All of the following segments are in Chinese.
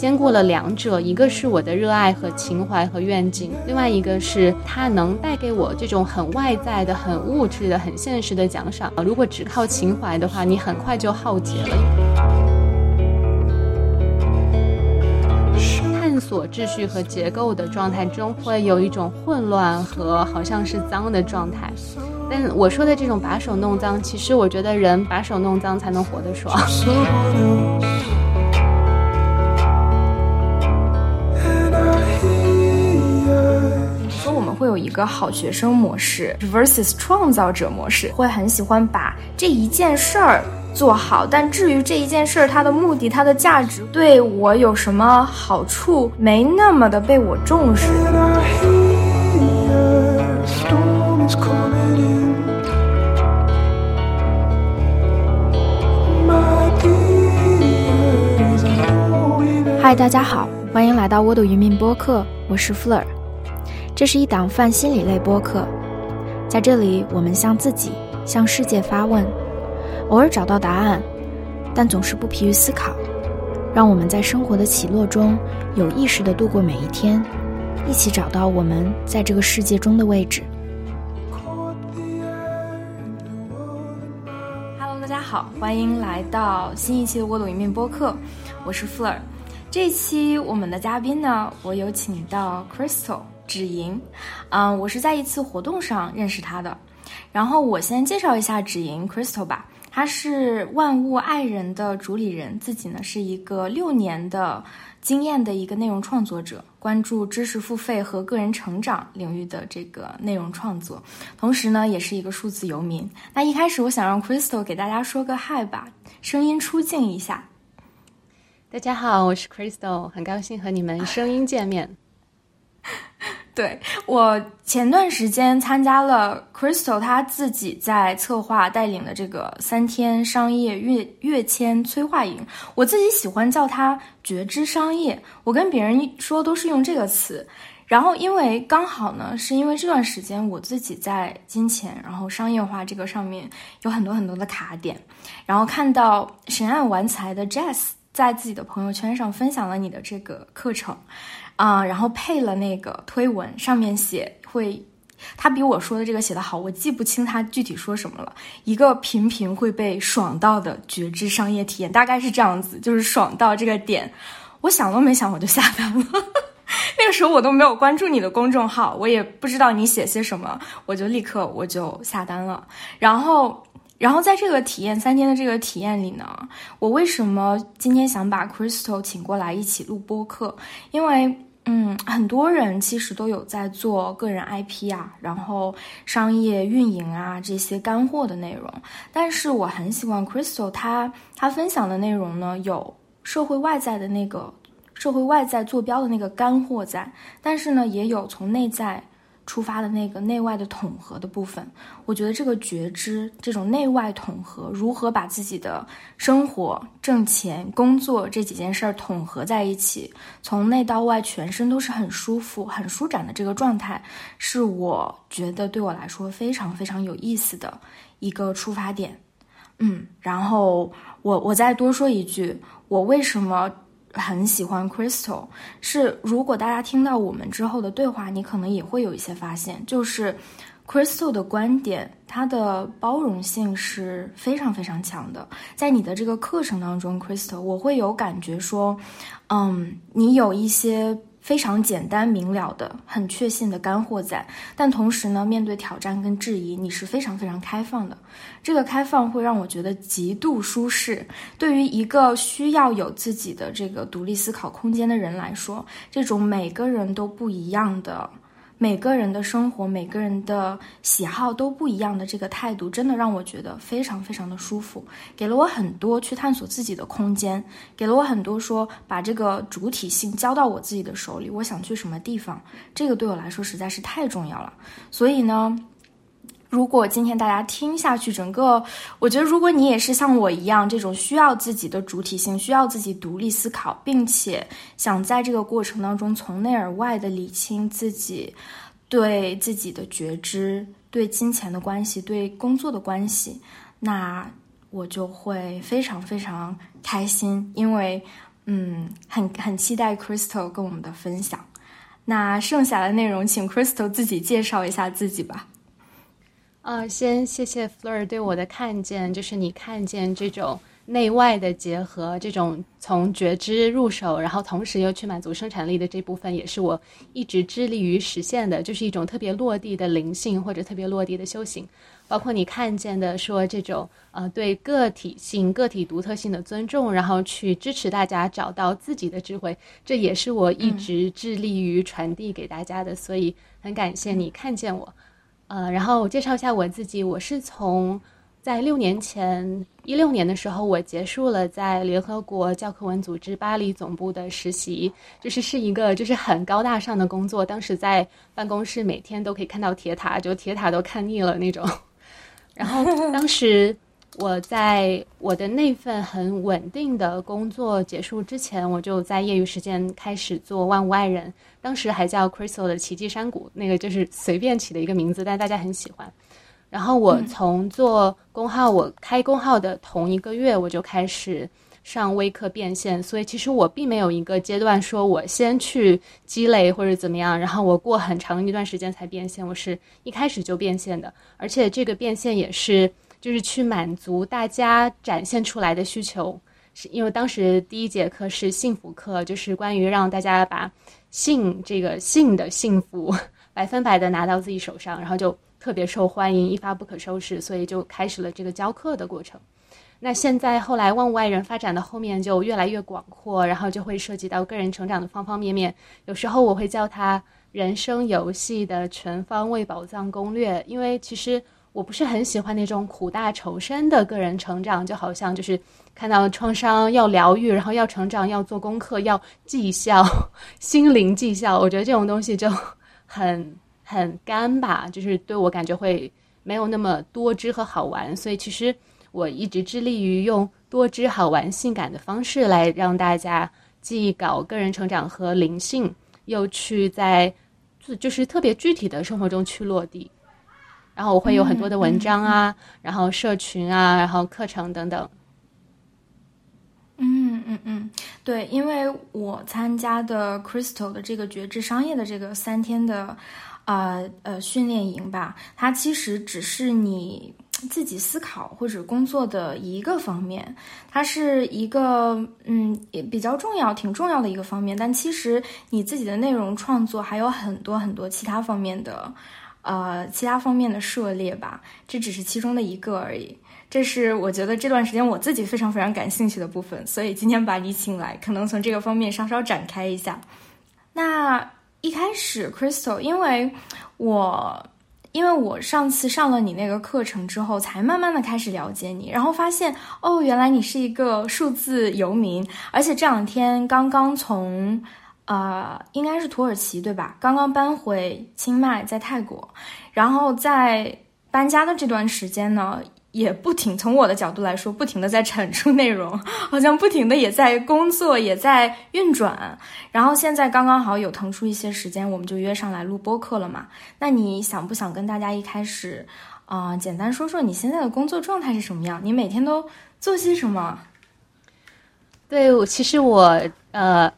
兼顾了两者，一个是我的热爱和情怀和愿景，另外一个是它能带给我这种很外在的、很物质的、很现实的奖赏。如果只靠情怀的话，你很快就耗竭了。探索秩序和结构的状态中，会有一种混乱和好像是脏的状态。但我说的这种把手弄脏，其实我觉得人把手弄脏才能活得爽。有一个好学生模式 versus 创造者模式，会很喜欢把这一件事儿。做好，但至于这一件事儿，它的目的、它的价值对我有什么好处，没那么的被我重视。嗨，大家好，欢迎来到沃土渔民播客，我是 Fleur，这是一档泛心理类播客，在这里，我们向自己、向世界发问。偶尔找到答案，但总是不疲于思考，让我们在生活的起落中有意识地度过每一天，一起找到我们在这个世界中的位置。Hello，大家好，欢迎来到新一期的《沃土一面播客》，我是 Fleur。这一期我们的嘉宾呢，我有请到 Crystal 芷莹，嗯，我是在一次活动上认识她的。然后我先介绍一下芷莹 Crystal 吧。他是万物爱人的主理人，自己呢是一个六年的经验的一个内容创作者，关注知识付费和个人成长领域的这个内容创作，同时呢也是一个数字游民。那一开始我想让 Crystal 给大家说个嗨吧，声音出镜一下。大家好，我是 Crystal，很高兴和你们声音见面。对我前段时间参加了 Crystal 他自己在策划带领的这个三天商业跃跃迁催化营，我自己喜欢叫它觉知商业。我跟别人说都是用这个词，然后因为刚好呢，是因为这段时间我自己在金钱然后商业化这个上面有很多很多的卡点，然后看到神爱玩财的 Jess 在自己的朋友圈上分享了你的这个课程。啊，然后配了那个推文，上面写会，他比我说的这个写的好，我记不清他具体说什么了。一个频频会被爽到的觉知商业体验，大概是这样子，就是爽到这个点，我想都没想我就下单了。那个时候我都没有关注你的公众号，我也不知道你写些什么，我就立刻我就下单了。然后，然后在这个体验三天的这个体验里呢，我为什么今天想把 Crystal 请过来一起录播客？因为。嗯，很多人其实都有在做个人 IP 啊，然后商业运营啊这些干货的内容。但是我很喜欢 Crystal，他他分享的内容呢，有社会外在的那个社会外在坐标的那个干货在，但是呢，也有从内在。出发的那个内外的统合的部分，我觉得这个觉知，这种内外统合，如何把自己的生活、挣钱、工作这几件事儿统合在一起，从内到外，全身都是很舒服、很舒展的这个状态，是我觉得对我来说非常非常有意思的一个出发点。嗯，然后我我再多说一句，我为什么？很喜欢 Crystal，是如果大家听到我们之后的对话，你可能也会有一些发现，就是 Crystal 的观点，它的包容性是非常非常强的。在你的这个课程当中，Crystal，我会有感觉说，嗯，你有一些。非常简单明了的、很确信的干货在，但同时呢，面对挑战跟质疑，你是非常非常开放的。这个开放会让我觉得极度舒适。对于一个需要有自己的这个独立思考空间的人来说，这种每个人都不一样的。每个人的生活，每个人的喜好都不一样的这个态度，真的让我觉得非常非常的舒服，给了我很多去探索自己的空间，给了我很多说把这个主体性交到我自己的手里，我想去什么地方，这个对我来说实在是太重要了，所以呢。如果今天大家听下去，整个我觉得，如果你也是像我一样这种需要自己的主体性，需要自己独立思考，并且想在这个过程当中从内而外的理清自己对自己的觉知、对金钱的关系、对工作的关系，那我就会非常非常开心，因为嗯，很很期待 Crystal 跟我们的分享。那剩下的内容，请 Crystal 自己介绍一下自己吧。呃，先谢谢 Fleur 对我的看见，就是你看见这种内外的结合，这种从觉知入手，然后同时又去满足生产力的这部分，也是我一直致力于实现的，就是一种特别落地的灵性或者特别落地的修行。包括你看见的说这种呃对个体性、个体独特性的尊重，然后去支持大家找到自己的智慧，这也是我一直致力于传递给大家的。所以很感谢你看见我，呃，然后我介绍一下我自己，我是从在六年前一六年的时候，我结束了在联合国教科文组织巴黎总部的实习，就是是一个就是很高大上的工作，当时在办公室每天都可以看到铁塔，就铁塔都看腻了那种。然后当时我在我的那份很稳定的工作结束之前，我就在业余时间开始做万物爱人，当时还叫 Crystal 的奇迹山谷，那个就是随便起的一个名字，但大家很喜欢。然后我从做工号，我开工号的同一个月，我就开始。上微课变现，所以其实我并没有一个阶段说我先去积累或者怎么样，然后我过很长一段时间才变现。我是一开始就变现的，而且这个变现也是就是去满足大家展现出来的需求。是因为当时第一节课是幸福课，就是关于让大家把性这个性的幸福百分百的拿到自己手上，然后就特别受欢迎，一发不可收拾，所以就开始了这个教课的过程。那现在后来万物爱人发展的后面就越来越广阔，然后就会涉及到个人成长的方方面面。有时候我会叫它人生游戏的全方位宝藏攻略，因为其实我不是很喜欢那种苦大仇深的个人成长，就好像就是看到创伤要疗愈，然后要成长，要做功课，要绩效，心灵绩效。我觉得这种东西就很很干吧，就是对我感觉会没有那么多汁和好玩。所以其实。我一直致力于用多汁、好玩、性感的方式来让大家既搞个人成长和灵性，又去在就是特别具体的生活中去落地。然后我会有很多的文章啊，然后社群啊，然后课程等等。嗯嗯嗯，对，因为我参加的 Crystal 的这个觉知商业的这个三天的呃呃训练营吧，它其实只是你。自己思考或者工作的一个方面，它是一个嗯也比较重要、挺重要的一个方面。但其实你自己的内容创作还有很多很多其他方面的，呃，其他方面的涉猎吧。这只是其中的一个而已。这是我觉得这段时间我自己非常非常感兴趣的部分，所以今天把你请来，可能从这个方面稍稍展开一下。那一开始，Crystal，因为我。因为我上次上了你那个课程之后，才慢慢的开始了解你，然后发现哦，原来你是一个数字游民，而且这两天刚刚从，呃，应该是土耳其对吧？刚刚搬回清迈，在泰国，然后在搬家的这段时间呢。也不停，从我的角度来说，不停的在产出内容，好像不停的也在工作，也在运转。然后现在刚刚好有腾出一些时间，我们就约上来录播课了嘛。那你想不想跟大家一开始，啊，简单说说你现在的工作状态是什么样？你每天都做些什么？对，其实我呃，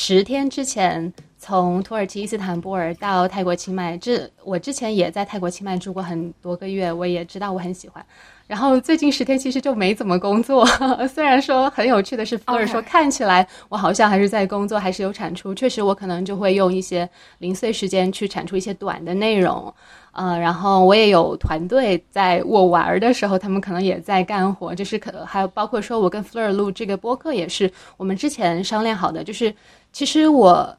十天之前。从土耳其伊斯坦布尔到泰国清迈，这我之前也在泰国清迈住过很多个月，我也知道我很喜欢。然后最近十天其实就没怎么工作，虽然说很有趣的是，或者说看起来我好像还是在工作，还是有产出。确实，我可能就会用一些零碎时间去产出一些短的内容，呃，然后我也有团队，在我玩的时候，他们可能也在干活，就是可还有包括说我跟 Fleur 录这个播客也是我们之前商量好的，就是其实我。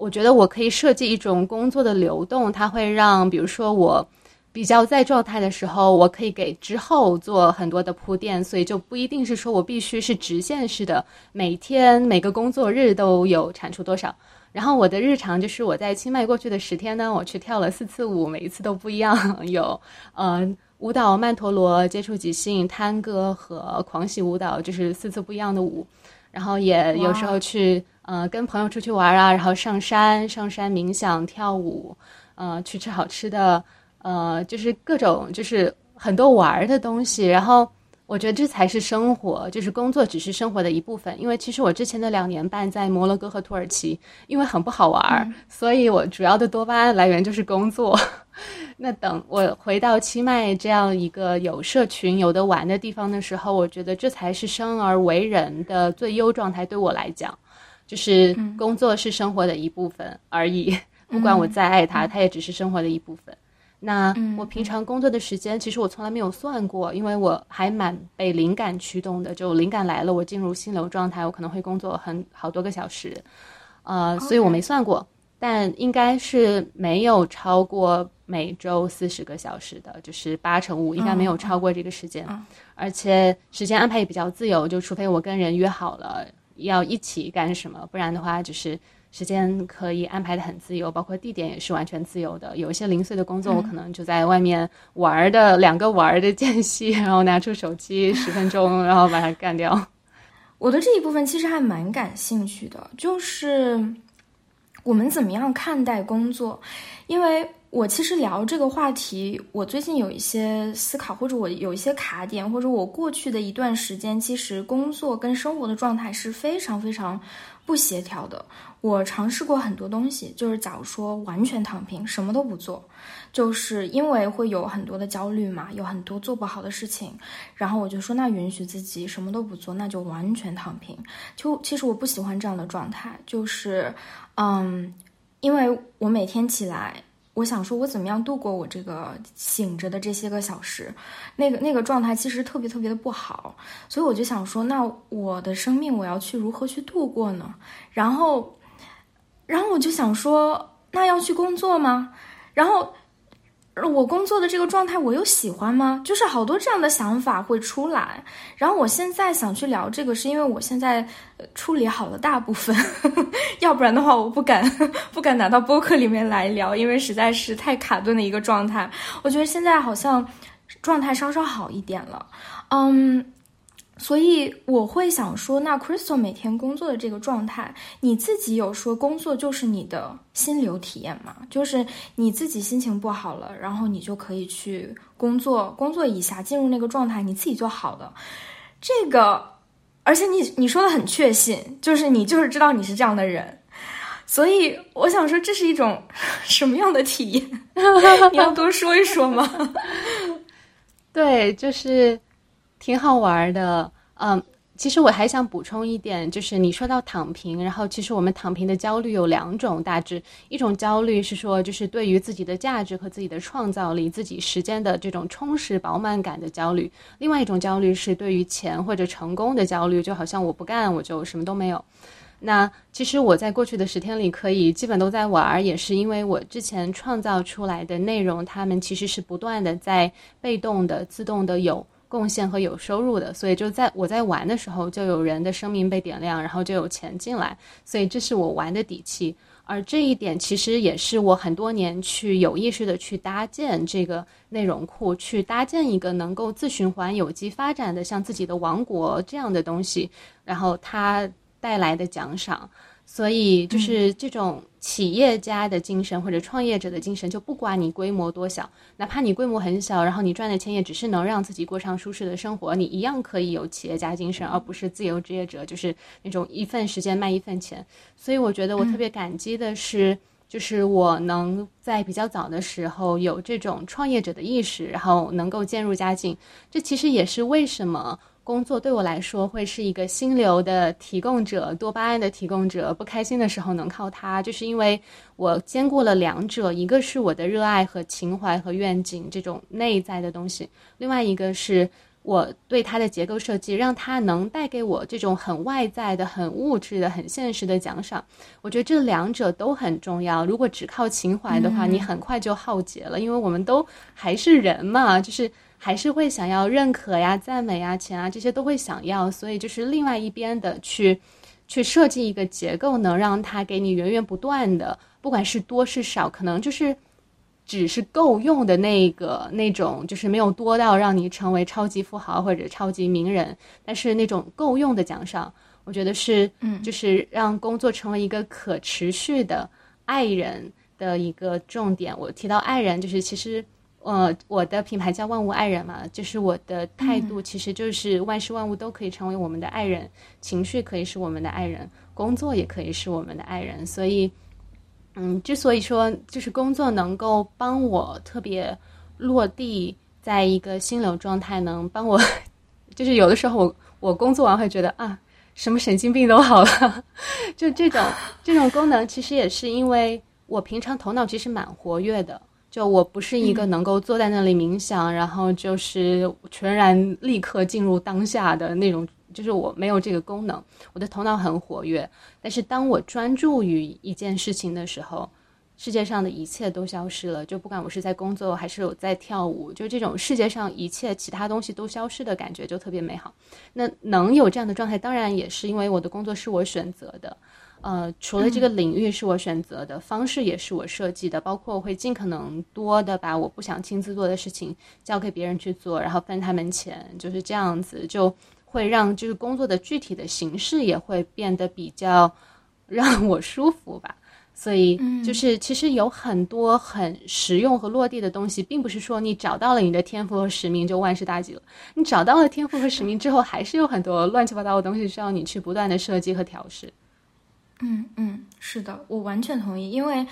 我觉得我可以设计一种工作的流动，它会让，比如说我比较在状态的时候，我可以给之后做很多的铺垫，所以就不一定是说我必须是直线式的，每天每个工作日都有产出多少。然后我的日常就是我在清迈过去的十天呢，我去跳了四次舞，每一次都不一样，有嗯舞蹈曼陀罗、接触即兴、探戈和狂喜舞蹈，就是四次不一样的舞。然后也有时候去。呃，跟朋友出去玩啊，然后上山，上山冥想、跳舞，呃，去吃好吃的，呃，就是各种，就是很多玩的东西。然后，我觉得这才是生活，就是工作只是生活的一部分。因为其实我之前的两年半在摩洛哥和土耳其，因为很不好玩儿，所以我主要的多巴胺来源就是工作。那等我回到清迈这样一个有社群、有的玩的地方的时候，我觉得这才是生而为人的最优状态。对我来讲，就是工作是生活的一部分而已。不管我再爱它，它也只是生活的一部分。那我平常工作的时间，其实我从来没有算过，因为我还蛮被灵感驱动的。就灵感来了，我进入心流状态，我可能会工作很好多个小时，呃，所以我没算过，但应该是没有超过每周四十个小时的，就是八乘五，应该没有超过这个时间。而且时间安排也比较自由，就除非我跟人约好了要一起干什么，不然的话就是。时间可以安排的很自由，包括地点也是完全自由的。有一些零碎的工作，我可能就在外面玩的两个玩的间隙，然后拿出手机十分钟，然后把它干掉。我的这一部分其实还蛮感兴趣的，就是我们怎么样看待工作？因为我其实聊这个话题，我最近有一些思考，或者我有一些卡点，或者我过去的一段时间，其实工作跟生活的状态是非常非常不协调的。我尝试过很多东西，就是假如说完全躺平，什么都不做，就是因为会有很多的焦虑嘛，有很多做不好的事情，然后我就说，那允许自己什么都不做，那就完全躺平。就其实我不喜欢这样的状态，就是，嗯，因为我每天起来，我想说我怎么样度过我这个醒着的这些个小时，那个那个状态其实特别特别的不好，所以我就想说，那我的生命我要去如何去度过呢？然后。然后我就想说，那要去工作吗？然后我工作的这个状态，我又喜欢吗？就是好多这样的想法会出来。然后我现在想去聊这个，是因为我现在处理好了大部分，要不然的话，我不敢 不敢拿到播客里面来聊，因为实在是太卡顿的一个状态。我觉得现在好像状态稍稍好一点了，嗯。所以我会想说，那 Crystal 每天工作的这个状态，你自己有说工作就是你的心流体验吗？就是你自己心情不好了，然后你就可以去工作，工作一下，进入那个状态，你自己就好了。这个，而且你你说的很确信，就是你就是知道你是这样的人，所以我想说，这是一种 什么样的体验？你要多说一说吗？对，就是。挺好玩的，嗯，其实我还想补充一点，就是你说到躺平，然后其实我们躺平的焦虑有两种大致，一种焦虑是说就是对于自己的价值和自己的创造力、自己时间的这种充实饱满感的焦虑，另外一种焦虑是对于钱或者成功的焦虑，就好像我不干我就什么都没有。那其实我在过去的十天里可以基本都在玩儿，也是因为我之前创造出来的内容，他们其实是不断的在被动的、自动的有。贡献和有收入的，所以就在我在玩的时候，就有人的生命被点亮，然后就有钱进来，所以这是我玩的底气。而这一点其实也是我很多年去有意识的去搭建这个内容库，去搭建一个能够自循环、有机发展的像自己的王国这样的东西，然后它带来的奖赏。所以就是这种企业家的精神或者创业者的精神，就不管你规模多小，哪怕你规模很小，然后你赚的钱也只是能让自己过上舒适的生活，你一样可以有企业家精神，而不是自由职业者，就是那种一份时间卖一份钱。所以我觉得我特别感激的是，就是我能在比较早的时候有这种创业者的意识，然后能够渐入佳境。这其实也是为什么。工作对我来说会是一个心流的提供者，多巴胺的提供者。不开心的时候能靠它，就是因为我兼顾了两者：一个是我的热爱和情怀和愿景这种内在的东西；另外一个是我对它的结构设计，让它能带给我这种很外在的、很物质的、很现实的奖赏。我觉得这两者都很重要。如果只靠情怀的话，你很快就耗竭了，因为我们都还是人嘛，就是。还是会想要认可呀、赞美呀、钱啊这些都会想要，所以就是另外一边的去，去设计一个结构，能让它给你源源不断的，不管是多是少，可能就是只是够用的那个那种，就是没有多到让你成为超级富豪或者超级名人，但是那种够用的奖赏，我觉得是，嗯，就是让工作成为一个可持续的爱人的一个重点。我提到爱人，就是其实。呃，我的品牌叫万物爱人嘛，就是我的态度，其实就是万事万物都可以成为我们的爱人，情绪可以是我们的爱人，工作也可以是我们的爱人。所以，嗯，之所以说就是工作能够帮我特别落地，在一个心流状态，能帮我，就是有的时候我我工作完会觉得啊，什么神经病都好了，就这种这种功能，其实也是因为我平常头脑其实蛮活跃的。就我不是一个能够坐在那里冥想，然后就是全然立刻进入当下的那种，就是我没有这个功能。我的头脑很活跃，但是当我专注于一件事情的时候，世界上的一切都消失了。就不管我是在工作还是我在跳舞，就这种世界上一切其他东西都消失的感觉就特别美好。那能有这样的状态，当然也是因为我的工作是我选择的。呃，除了这个领域是我选择的，方式也是我设计的，包括我会尽可能多的把我不想亲自做的事情交给别人去做，然后分他们钱，就是这样子，就会让就是工作的具体的形式也会变得比较让我舒服吧。所以就是其实有很多很实用和落地的东西，并不是说你找到了你的天赋和使命就万事大吉了。你找到了天赋和使命之后，还是有很多乱七八糟的东西需要你去不断的设计和调试。嗯嗯，是的，我完全同意，因为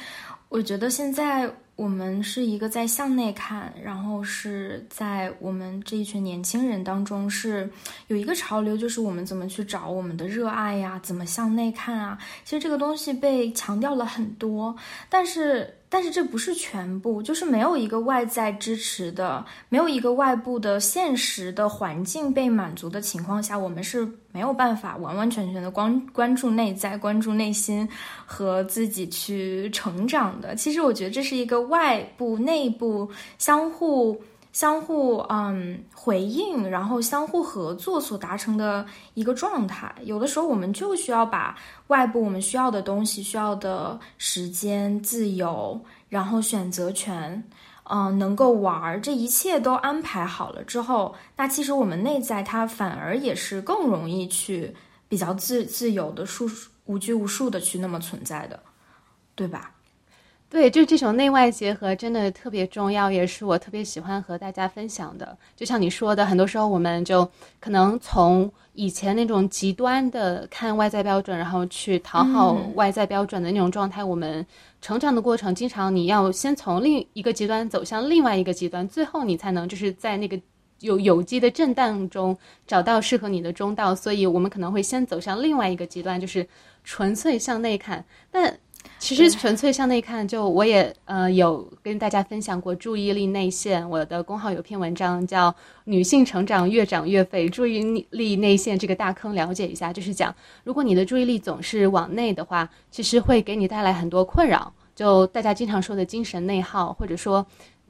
我觉得现在我们是一个在向内看，然后是在我们这一群年轻人当中是有一个潮流，就是我们怎么去找我们的热爱呀，怎么向内看啊。其实这个东西被强调了很多，但是。但是这不是全部，就是没有一个外在支持的，没有一个外部的现实的环境被满足的情况下，我们是没有办法完完全全的关关注内在、关注内心和自己去成长的。其实我觉得这是一个外部、内部相互。相互嗯回应，然后相互合作所达成的一个状态。有的时候我们就需要把外部我们需要的东西、需要的时间、自由，然后选择权，嗯，能够玩，这一切都安排好了之后，那其实我们内在它反而也是更容易去比较自自由的、束无拘无束的去那么存在的，对吧？对，就这种内外结合真的特别重要，也是我特别喜欢和大家分享的。就像你说的，很多时候我们就可能从以前那种极端的看外在标准，然后去讨好外在标准的那种状态，我们成长的过程，经常你要先从另一个极端走向另外一个极端，最后你才能就是在那个有有机的震荡中找到适合你的中道。所以我们可能会先走向另外一个极端，就是纯粹向内看，但。其实纯粹向内看，就我也呃有跟大家分享过注意力内陷。我的公号有篇文章叫《女性成长越长越废，注意力内陷这个大坑了解一下》，就是讲如果你的注意力总是往内的话，其实会给你带来很多困扰。就大家经常说的精神内耗，或者说，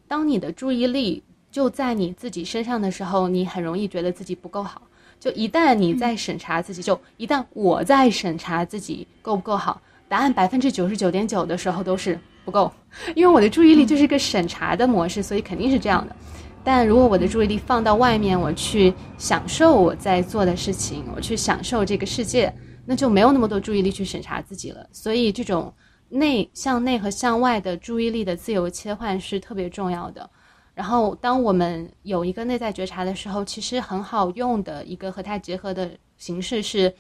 当你的注意力就在你自己身上的时候，你很容易觉得自己不够好。就一旦你在审查自己，就一旦我在审查自己够不够好。答案百分之九十九点九的时候都是不够，因为我的注意力就是个审查的模式，所以肯定是这样的。但如果我的注意力放到外面，我去享受我在做的事情，我去享受这个世界，那就没有那么多注意力去审查自己了。所以这种内向内和向外的注意力的自由切换是特别重要的。然后，当我们有一个内在觉察的时候，其实很好用的一个和它结合的形式是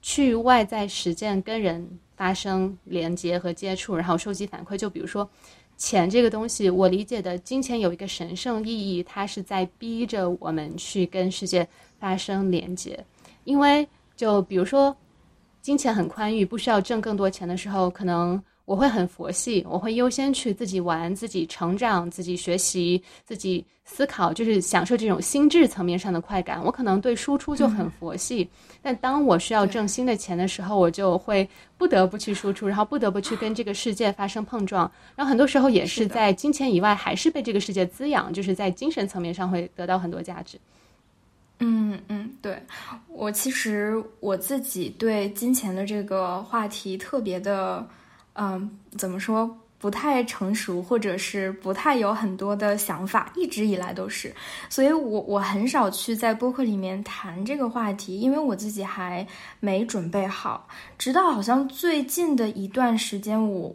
去外在实践跟人。发生连接和接触，然后收集反馈。就比如说，钱这个东西，我理解的金钱有一个神圣意义，它是在逼着我们去跟世界发生连接。因为，就比如说，金钱很宽裕，不需要挣更多钱的时候，可能。我会很佛系，我会优先去自己玩、自己成长、自己学习、自己思考，就是享受这种心智层面上的快感。我可能对输出就很佛系，但当我需要挣新的钱的时候，我就会不得不去输出，然后不得不去跟这个世界发生碰撞。然后很多时候也是在金钱以外，还是被这个世界滋养，就是在精神层面上会得到很多价值。嗯嗯，对我其实我自己对金钱的这个话题特别的。嗯，怎么说不太成熟，或者是不太有很多的想法，一直以来都是，所以我我很少去在播客里面谈这个话题，因为我自己还没准备好。直到好像最近的一段时间，我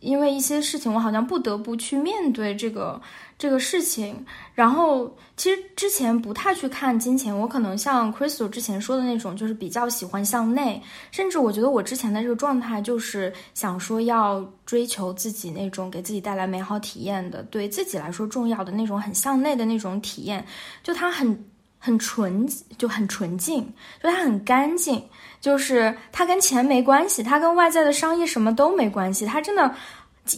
因为一些事情，我好像不得不去面对这个这个事情。然后，其实之前不太去看金钱，我可能像 Crystal 之前说的那种，就是比较喜欢向内，甚至我觉得我之前的这个状态就是想说要追求自己那种给自己带来美好体验的，对自己来说重要的那种很向内的那种体验，就它很很纯，就很纯净，就它很干净。就是它跟钱没关系，它跟外在的商业什么都没关系，它真的。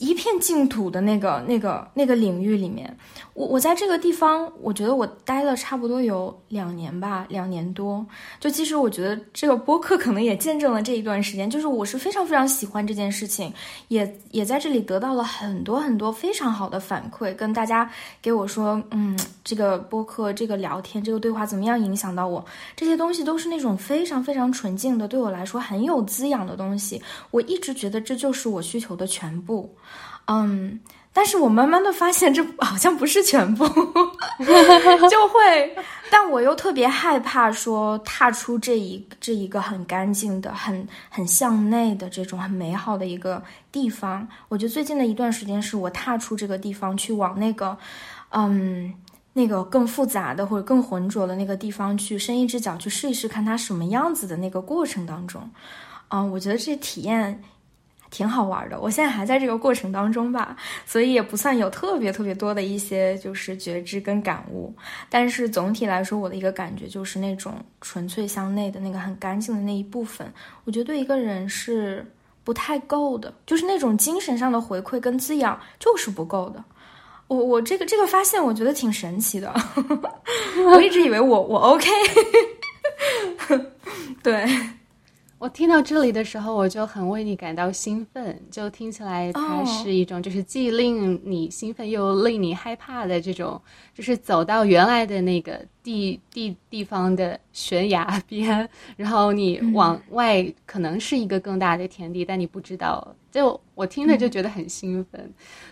一片净土的那个、那个、那个领域里面，我我在这个地方，我觉得我待了差不多有两年吧，两年多。就其实我觉得这个播客可能也见证了这一段时间，就是我是非常非常喜欢这件事情，也也在这里得到了很多很多非常好的反馈，跟大家给我说，嗯，这个播客、这个聊天、这个对话怎么样影响到我，这些东西都是那种非常非常纯净的，对我来说很有滋养的东西。我一直觉得这就是我需求的全部。嗯，但是我慢慢的发现，这好像不是全部，就会，但我又特别害怕说踏出这一这一个很干净的、很很向内的这种很美好的一个地方。我觉得最近的一段时间是我踏出这个地方去往那个，嗯，那个更复杂的或者更浑浊的那个地方去伸一只脚去试一试，看它什么样子的那个过程当中，嗯，我觉得这体验。挺好玩的，我现在还在这个过程当中吧，所以也不算有特别特别多的一些就是觉知跟感悟，但是总体来说，我的一个感觉就是那种纯粹向内的那个很干净的那一部分，我觉得对一个人是不太够的，就是那种精神上的回馈跟滋养就是不够的。我我这个这个发现，我觉得挺神奇的，我一直以为我我 OK，对。我听到这里的时候，我就很为你感到兴奋，就听起来它是一种就是既令你兴奋又令你害怕的这种，就是走到原来的那个地地地方的悬崖边，然后你往外可能是一个更大的天地，但你不知道。就我听着就觉得很兴奋。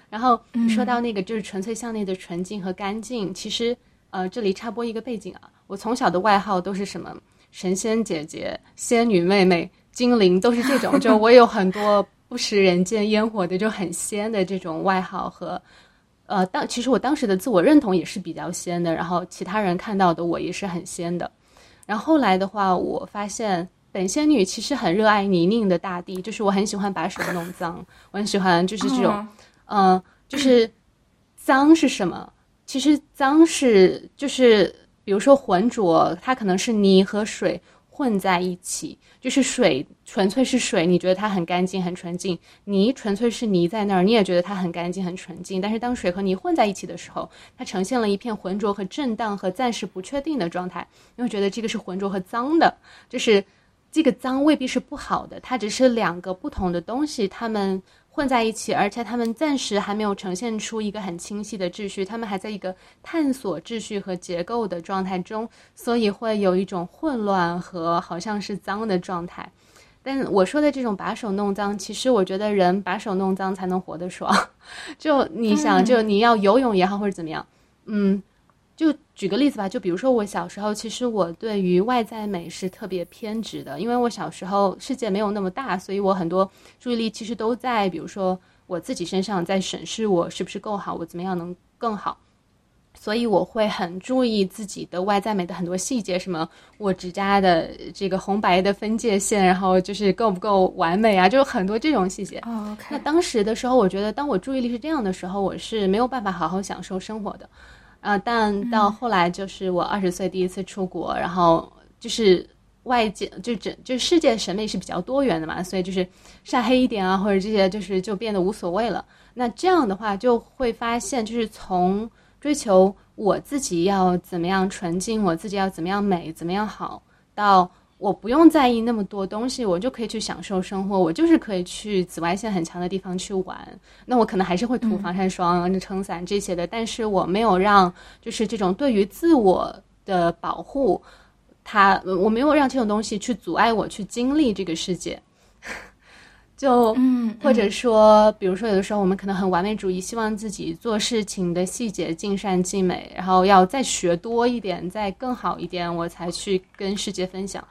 然后说到那个就是纯粹向内的纯净和干净，其实呃这里插播一个背景啊，我从小的外号都是什么？神仙姐姐、仙女妹妹、精灵都是这种，就我有很多不食人间烟火的，就很仙的这种外号和，呃，当其实我当时的自我认同也是比较仙的，然后其他人看到的我也是很仙的，然后后来的话，我发现本仙女其实很热爱泥泞的大地，就是我很喜欢把手弄脏，我很喜欢就是这种，嗯，就是脏是什么？其实脏是就是。比如说浑浊，它可能是泥和水混在一起，就是水纯粹是水，你觉得它很干净很纯净；泥纯粹是泥在那儿，你也觉得它很干净很纯净。但是当水和泥混在一起的时候，它呈现了一片浑浊和震荡和暂时不确定的状态。你会觉得这个是浑浊和脏的，就是这个脏未必是不好的，它只是两个不同的东西，它们。混在一起，而且他们暂时还没有呈现出一个很清晰的秩序，他们还在一个探索秩序和结构的状态中，所以会有一种混乱和好像是脏的状态。但我说的这种把手弄脏，其实我觉得人把手弄脏才能活得爽。就你想，就你要游泳也好，或者怎么样，嗯。就举个例子吧，就比如说我小时候，其实我对于外在美是特别偏执的，因为我小时候世界没有那么大，所以我很多注意力其实都在，比如说我自己身上，在审视我是不是够好，我怎么样能更好，所以我会很注意自己的外在美的很多细节，什么我指甲的这个红白的分界线，然后就是够不够完美啊，就很多这种细节。那当时的时候，我觉得当我注意力是这样的时候，我是没有办法好好享受生活的。啊，但到后来就是我二十岁第一次出国，然后就是外界就整就世界审美是比较多元的嘛，所以就是晒黑一点啊，或者这些就是就变得无所谓了。那这样的话就会发现，就是从追求我自己要怎么样纯净，我自己要怎么样美，怎么样好，到。我不用在意那么多东西，我就可以去享受生活。我就是可以去紫外线很强的地方去玩。那我可能还是会涂防晒霜、撑伞这些的，但是我没有让就是这种对于自我的保护，它我没有让这种东西去阻碍我去经历这个世界。就嗯，或者说，比如说有的时候我们可能很完美主义，希望自己做事情的细节尽善尽美，然后要再学多一点，再更好一点，我才去跟世界分享。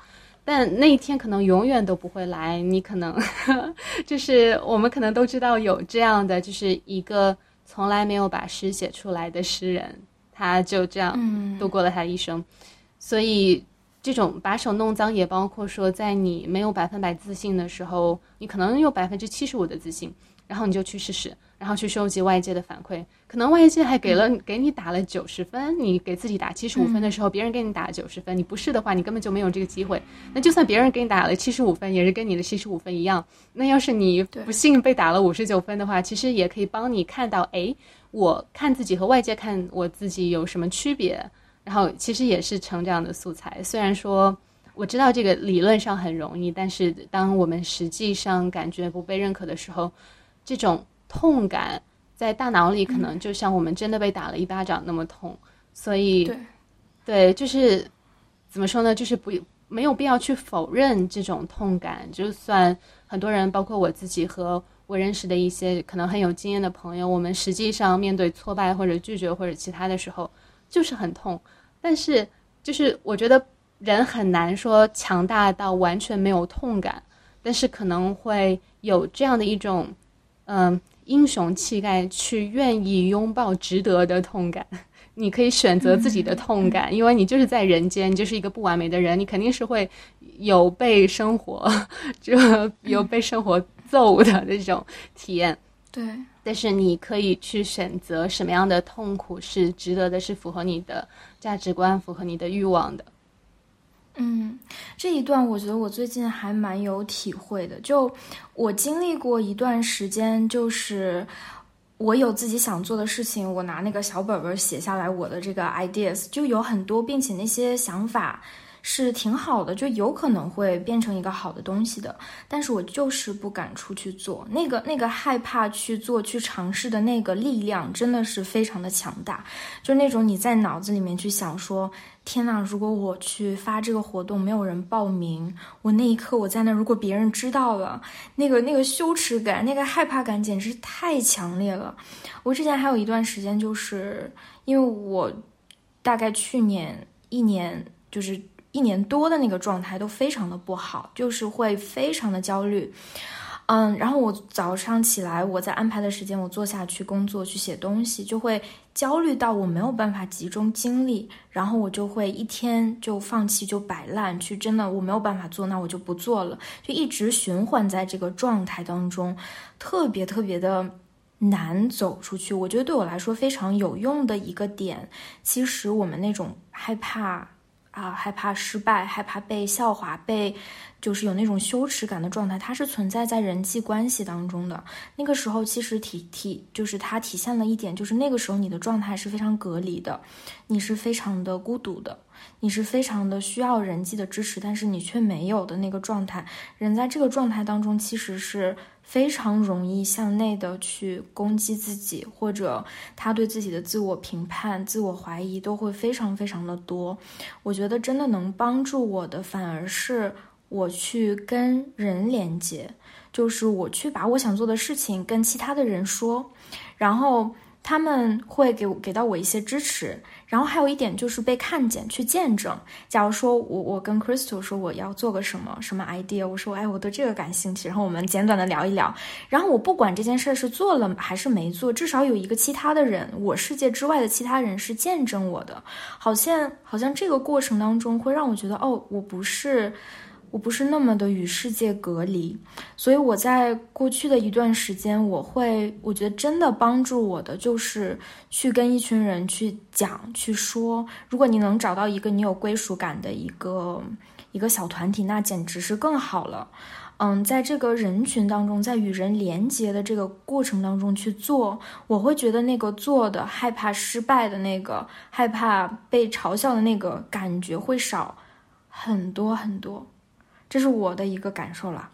但那一天可能永远都不会来，你可能就是我们可能都知道有这样的，就是一个从来没有把诗写出来的诗人，他就这样度过了他一生。所以，这种把手弄脏，也包括说，在你没有百分百自信的时候，你可能有百分之七十五的自信，然后你就去试试。然后去收集外界的反馈，可能外界还给了给你打了九十分，你给自己打七十五分的时候，别人给你打九十分，你不是的话，你根本就没有这个机会。那就算别人给你打了七十五分，也是跟你的七十五分一样。那要是你不幸被打了五十九分的话，其实也可以帮你看到，哎，我看自己和外界看我自己有什么区别。然后其实也是成长的素材。虽然说我知道这个理论上很容易，但是当我们实际上感觉不被认可的时候，这种。痛感在大脑里可能就像我们真的被打了一巴掌那么痛，所以对，对，就是怎么说呢？就是不没有必要去否认这种痛感。就算很多人，包括我自己和我认识的一些可能很有经验的朋友，我们实际上面对挫败或者拒绝或者其他的时候，就是很痛。但是，就是我觉得人很难说强大到完全没有痛感，但是可能会有这样的一种，嗯。英雄气概去愿意拥抱值得的痛感，你可以选择自己的痛感，因为你就是在人间，你就是一个不完美的人，你肯定是会有被生活就有被生活揍的那种体验。对，但是你可以去选择什么样的痛苦是值得的，是符合你的价值观、符合你的欲望的。嗯，这一段我觉得我最近还蛮有体会的。就我经历过一段时间，就是我有自己想做的事情，我拿那个小本本写下来我的这个 ideas，就有很多，并且那些想法。是挺好的，就有可能会变成一个好的东西的，但是我就是不敢出去做，那个那个害怕去做去尝试的那个力量真的是非常的强大，就那种你在脑子里面去想说，天呐，如果我去发这个活动没有人报名，我那一刻我在那，如果别人知道了，那个那个羞耻感，那个害怕感简直太强烈了。我之前还有一段时间，就是因为我大概去年一年就是。一年多的那个状态都非常的不好，就是会非常的焦虑，嗯，然后我早上起来，我在安排的时间，我坐下去工作去写东西，就会焦虑到我没有办法集中精力，然后我就会一天就放弃就摆烂，去真的我没有办法做，那我就不做了，就一直循环在这个状态当中，特别特别的难走出去。我觉得对我来说非常有用的一个点，其实我们那种害怕。啊，害怕失败，害怕被笑话，被就是有那种羞耻感的状态，它是存在在人际关系当中的。那个时候，其实体体就是它体现了一点，就是那个时候你的状态是非常隔离的，你是非常的孤独的，你是非常的需要人际的支持，但是你却没有的那个状态。人在这个状态当中，其实是。非常容易向内的去攻击自己，或者他对自己的自我评判、自我怀疑都会非常非常的多。我觉得真的能帮助我的，反而是我去跟人连接，就是我去把我想做的事情跟其他的人说，然后。他们会给给到我一些支持，然后还有一点就是被看见，去见证。假如说我我跟 Crystal 说我要做个什么什么 idea，我说哎我对这个感兴趣，然后我们简短的聊一聊。然后我不管这件事是做了还是没做，至少有一个其他的人，我世界之外的其他人是见证我的。好像好像这个过程当中会让我觉得哦，我不是。我不是那么的与世界隔离，所以我在过去的一段时间，我会，我觉得真的帮助我的就是去跟一群人去讲、去说。如果你能找到一个你有归属感的一个一个小团体，那简直是更好了。嗯，在这个人群当中，在与人连接的这个过程当中去做，我会觉得那个做的害怕失败的那个害怕被嘲笑的那个感觉会少很多很多。这是我的一个感受了，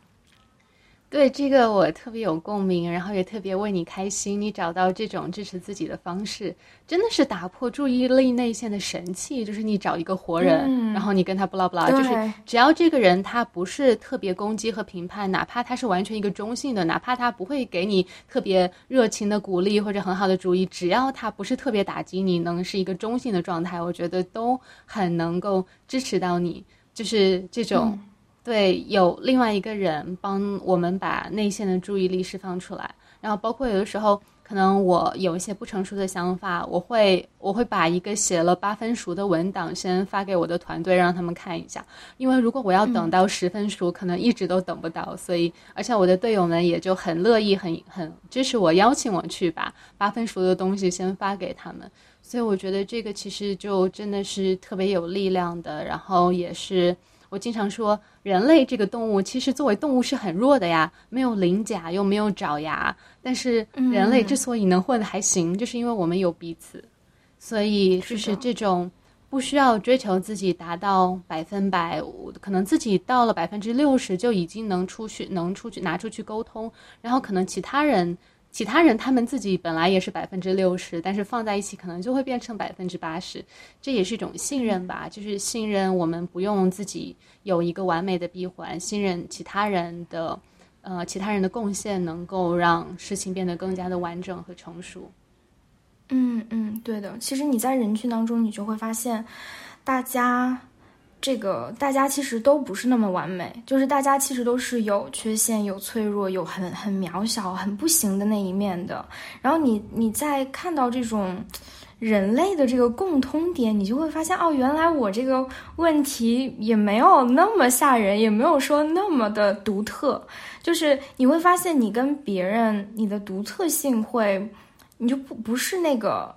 对这个我特别有共鸣，然后也特别为你开心。你找到这种支持自己的方式，真的是打破注意力内线的神器。就是你找一个活人，然后你跟他不拉不拉，就是只要这个人他不是特别攻击和评判，哪怕他是完全一个中性的，哪怕他不会给你特别热情的鼓励或者很好的主意，只要他不是特别打击你，能是一个中性的状态，我觉得都很能够支持到你。就是这种。对，有另外一个人帮我们把内线的注意力释放出来，然后包括有的时候可能我有一些不成熟的想法，我会我会把一个写了八分熟的文档先发给我的团队，让他们看一下。因为如果我要等到十分熟，可能一直都等不到。所以，而且我的队友们也就很乐意、很很支持我，邀请我去把八分熟的东西先发给他们。所以，我觉得这个其实就真的是特别有力量的。然后，也是我经常说。人类这个动物其实作为动物是很弱的呀，没有鳞甲又没有爪牙，但是人类之所以能混的还行，就是因为我们有彼此，所以就是这种不需要追求自己达到百分百，可能自己到了百分之六十就已经能出去，能出去拿出去沟通，然后可能其他人。其他人他们自己本来也是百分之六十，但是放在一起可能就会变成百分之八十，这也是一种信任吧，就是信任我们不用自己有一个完美的闭环，信任其他人的，呃，其他人的贡献能够让事情变得更加的完整和成熟。嗯嗯，对的，其实你在人群当中，你就会发现，大家。这个大家其实都不是那么完美，就是大家其实都是有缺陷、有脆弱、有很很渺小、很不行的那一面的。然后你你在看到这种人类的这个共通点，你就会发现哦，原来我这个问题也没有那么吓人，也没有说那么的独特。就是你会发现，你跟别人你的独特性会，你就不不是那个。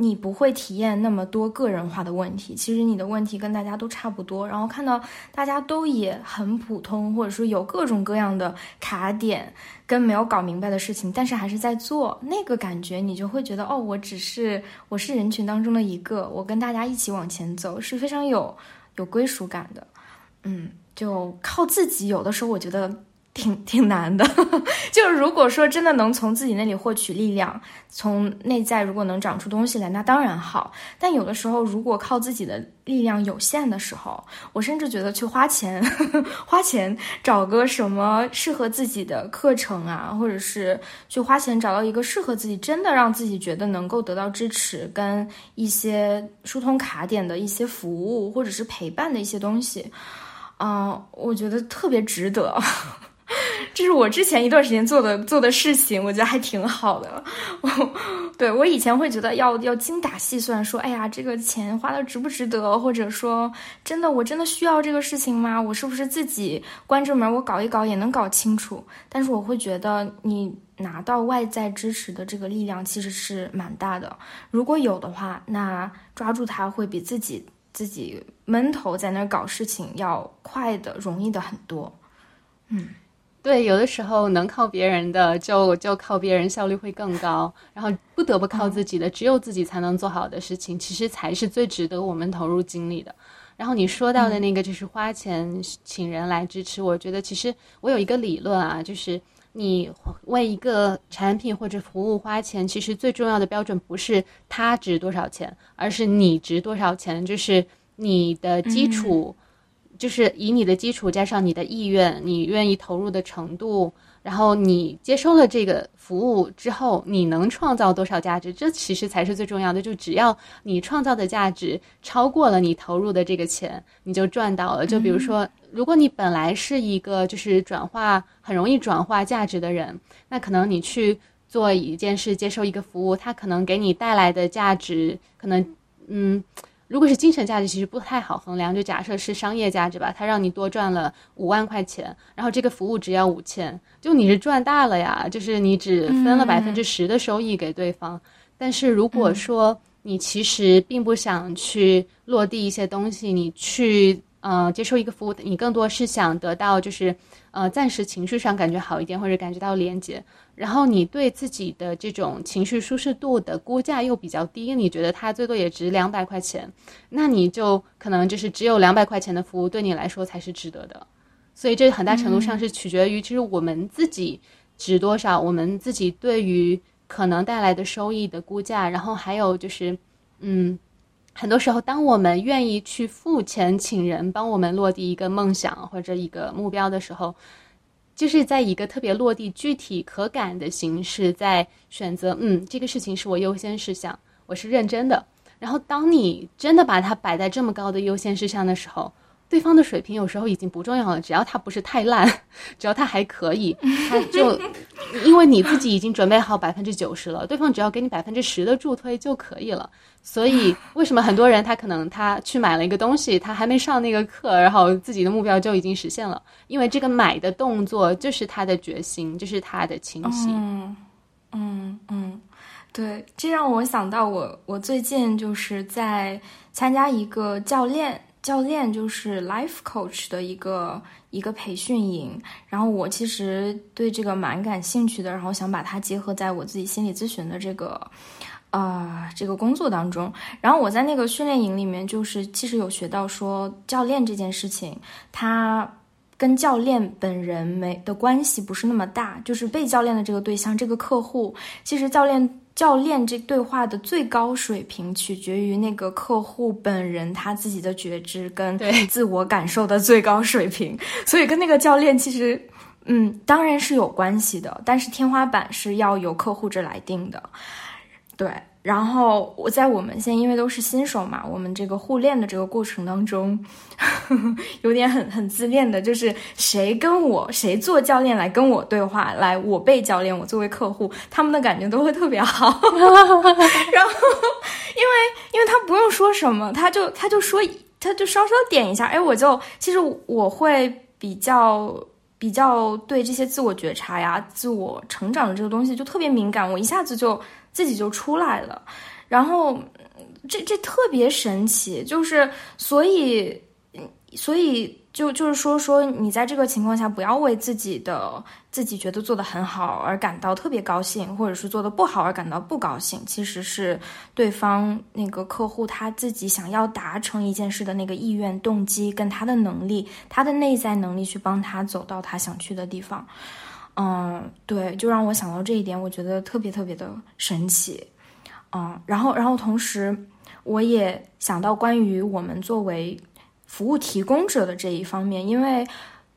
你不会体验那么多个人化的问题，其实你的问题跟大家都差不多。然后看到大家都也很普通，或者说有各种各样的卡点跟没有搞明白的事情，但是还是在做，那个感觉你就会觉得哦，我只是我是人群当中的一个，我跟大家一起往前走，是非常有有归属感的。嗯，就靠自己，有的时候我觉得。挺挺难的，就是如果说真的能从自己那里获取力量，从内在如果能长出东西来，那当然好。但有的时候，如果靠自己的力量有限的时候，我甚至觉得去花钱，花钱找个什么适合自己的课程啊，或者是去花钱找到一个适合自己，真的让自己觉得能够得到支持，跟一些疏通卡点的一些服务，或者是陪伴的一些东西，嗯，我觉得特别值得。这是我之前一段时间做的做的事情，我觉得还挺好的。我对我以前会觉得要要精打细算，说哎呀，这个钱花的值不值得，或者说真的我真的需要这个事情吗？我是不是自己关着门我搞一搞也能搞清楚？但是我会觉得你拿到外在支持的这个力量其实是蛮大的。如果有的话，那抓住它会比自己自己闷头在那儿搞事情要快的、容易的很多。嗯。对，有的时候能靠别人的，就就靠别人，效率会更高。然后不得不靠自己的，只有自己才能做好的事情，其实才是最值得我们投入精力的。然后你说到的那个，就是花钱请人来支持，我觉得其实我有一个理论啊，就是你为一个产品或者服务花钱，其实最重要的标准不是它值多少钱，而是你值多少钱，就是你的基础。就是以你的基础加上你的意愿，你愿意投入的程度，然后你接收了这个服务之后，你能创造多少价值？这其实才是最重要的。就只要你创造的价值超过了你投入的这个钱，你就赚到了。就比如说，如果你本来是一个就是转化很容易转化价值的人，那可能你去做一件事，接受一个服务，它可能给你带来的价值，可能嗯。如果是精神价值，其实不太好衡量。就假设是商业价值吧，它让你多赚了五万块钱，然后这个服务只要五千，就你是赚大了呀。就是你只分了百分之十的收益给对方。但是如果说你其实并不想去落地一些东西，你去呃接受一个服务，你更多是想得到就是呃暂时情绪上感觉好一点，或者感觉到连接。然后你对自己的这种情绪舒适度的估价又比较低，你觉得它最多也值两百块钱，那你就可能就是只有两百块钱的服务对你来说才是值得的。所以这很大程度上是取决于，其实我们自己值多少，我们自己对于可能带来的收益的估价，然后还有就是，嗯，很多时候当我们愿意去付钱请人帮我们落地一个梦想或者一个目标的时候。就是在一个特别落地、具体、可感的形式，在选择，嗯，这个事情是我优先事项，我是认真的。然后，当你真的把它摆在这么高的优先事项的时候，对方的水平有时候已经不重要了，只要他不是太烂，只要他还可以，他就因为你自己已经准备好百分之九十了，对方只要给你百分之十的助推就可以了。所以，为什么很多人他可能他去买了一个东西，他还没上那个课，然后自己的目标就已经实现了？因为这个买的动作就是他的决心，就是他的清晰。嗯嗯嗯，对，这让我想到我我最近就是在参加一个教练教练就是 life coach 的一个一个培训营，然后我其实对这个蛮感兴趣的，然后想把它结合在我自己心理咨询的这个。啊，这个工作当中，然后我在那个训练营里面，就是其实有学到说，教练这件事情，他跟教练本人没的关系不是那么大，就是被教练的这个对象，这个客户，其实教练教练这对话的最高水平，取决于那个客户本人他自己的觉知跟自我感受的最高水平，所以跟那个教练其实，嗯，当然是有关系的，但是天花板是要由客户这来定的。对，然后我在我们现在因为都是新手嘛，我们这个互练的这个过程当中，有点很很自恋的，就是谁跟我谁做教练来跟我对话，来我被教练，我作为客户，他们的感觉都会特别好。然后，因为因为他不用说什么，他就他就说他就稍稍点一下，哎，我就其实我会比较比较对这些自我觉察呀、自我成长的这个东西就特别敏感，我一下子就。自己就出来了，然后这这特别神奇，就是所以所以就就是说说你在这个情况下不要为自己的自己觉得做的很好而感到特别高兴，或者是做的不好而感到不高兴，其实是对方那个客户他自己想要达成一件事的那个意愿、动机跟他的能力，他的内在能力去帮他走到他想去的地方。嗯，对，就让我想到这一点，我觉得特别特别的神奇。嗯，然后，然后同时，我也想到关于我们作为服务提供者的这一方面，因为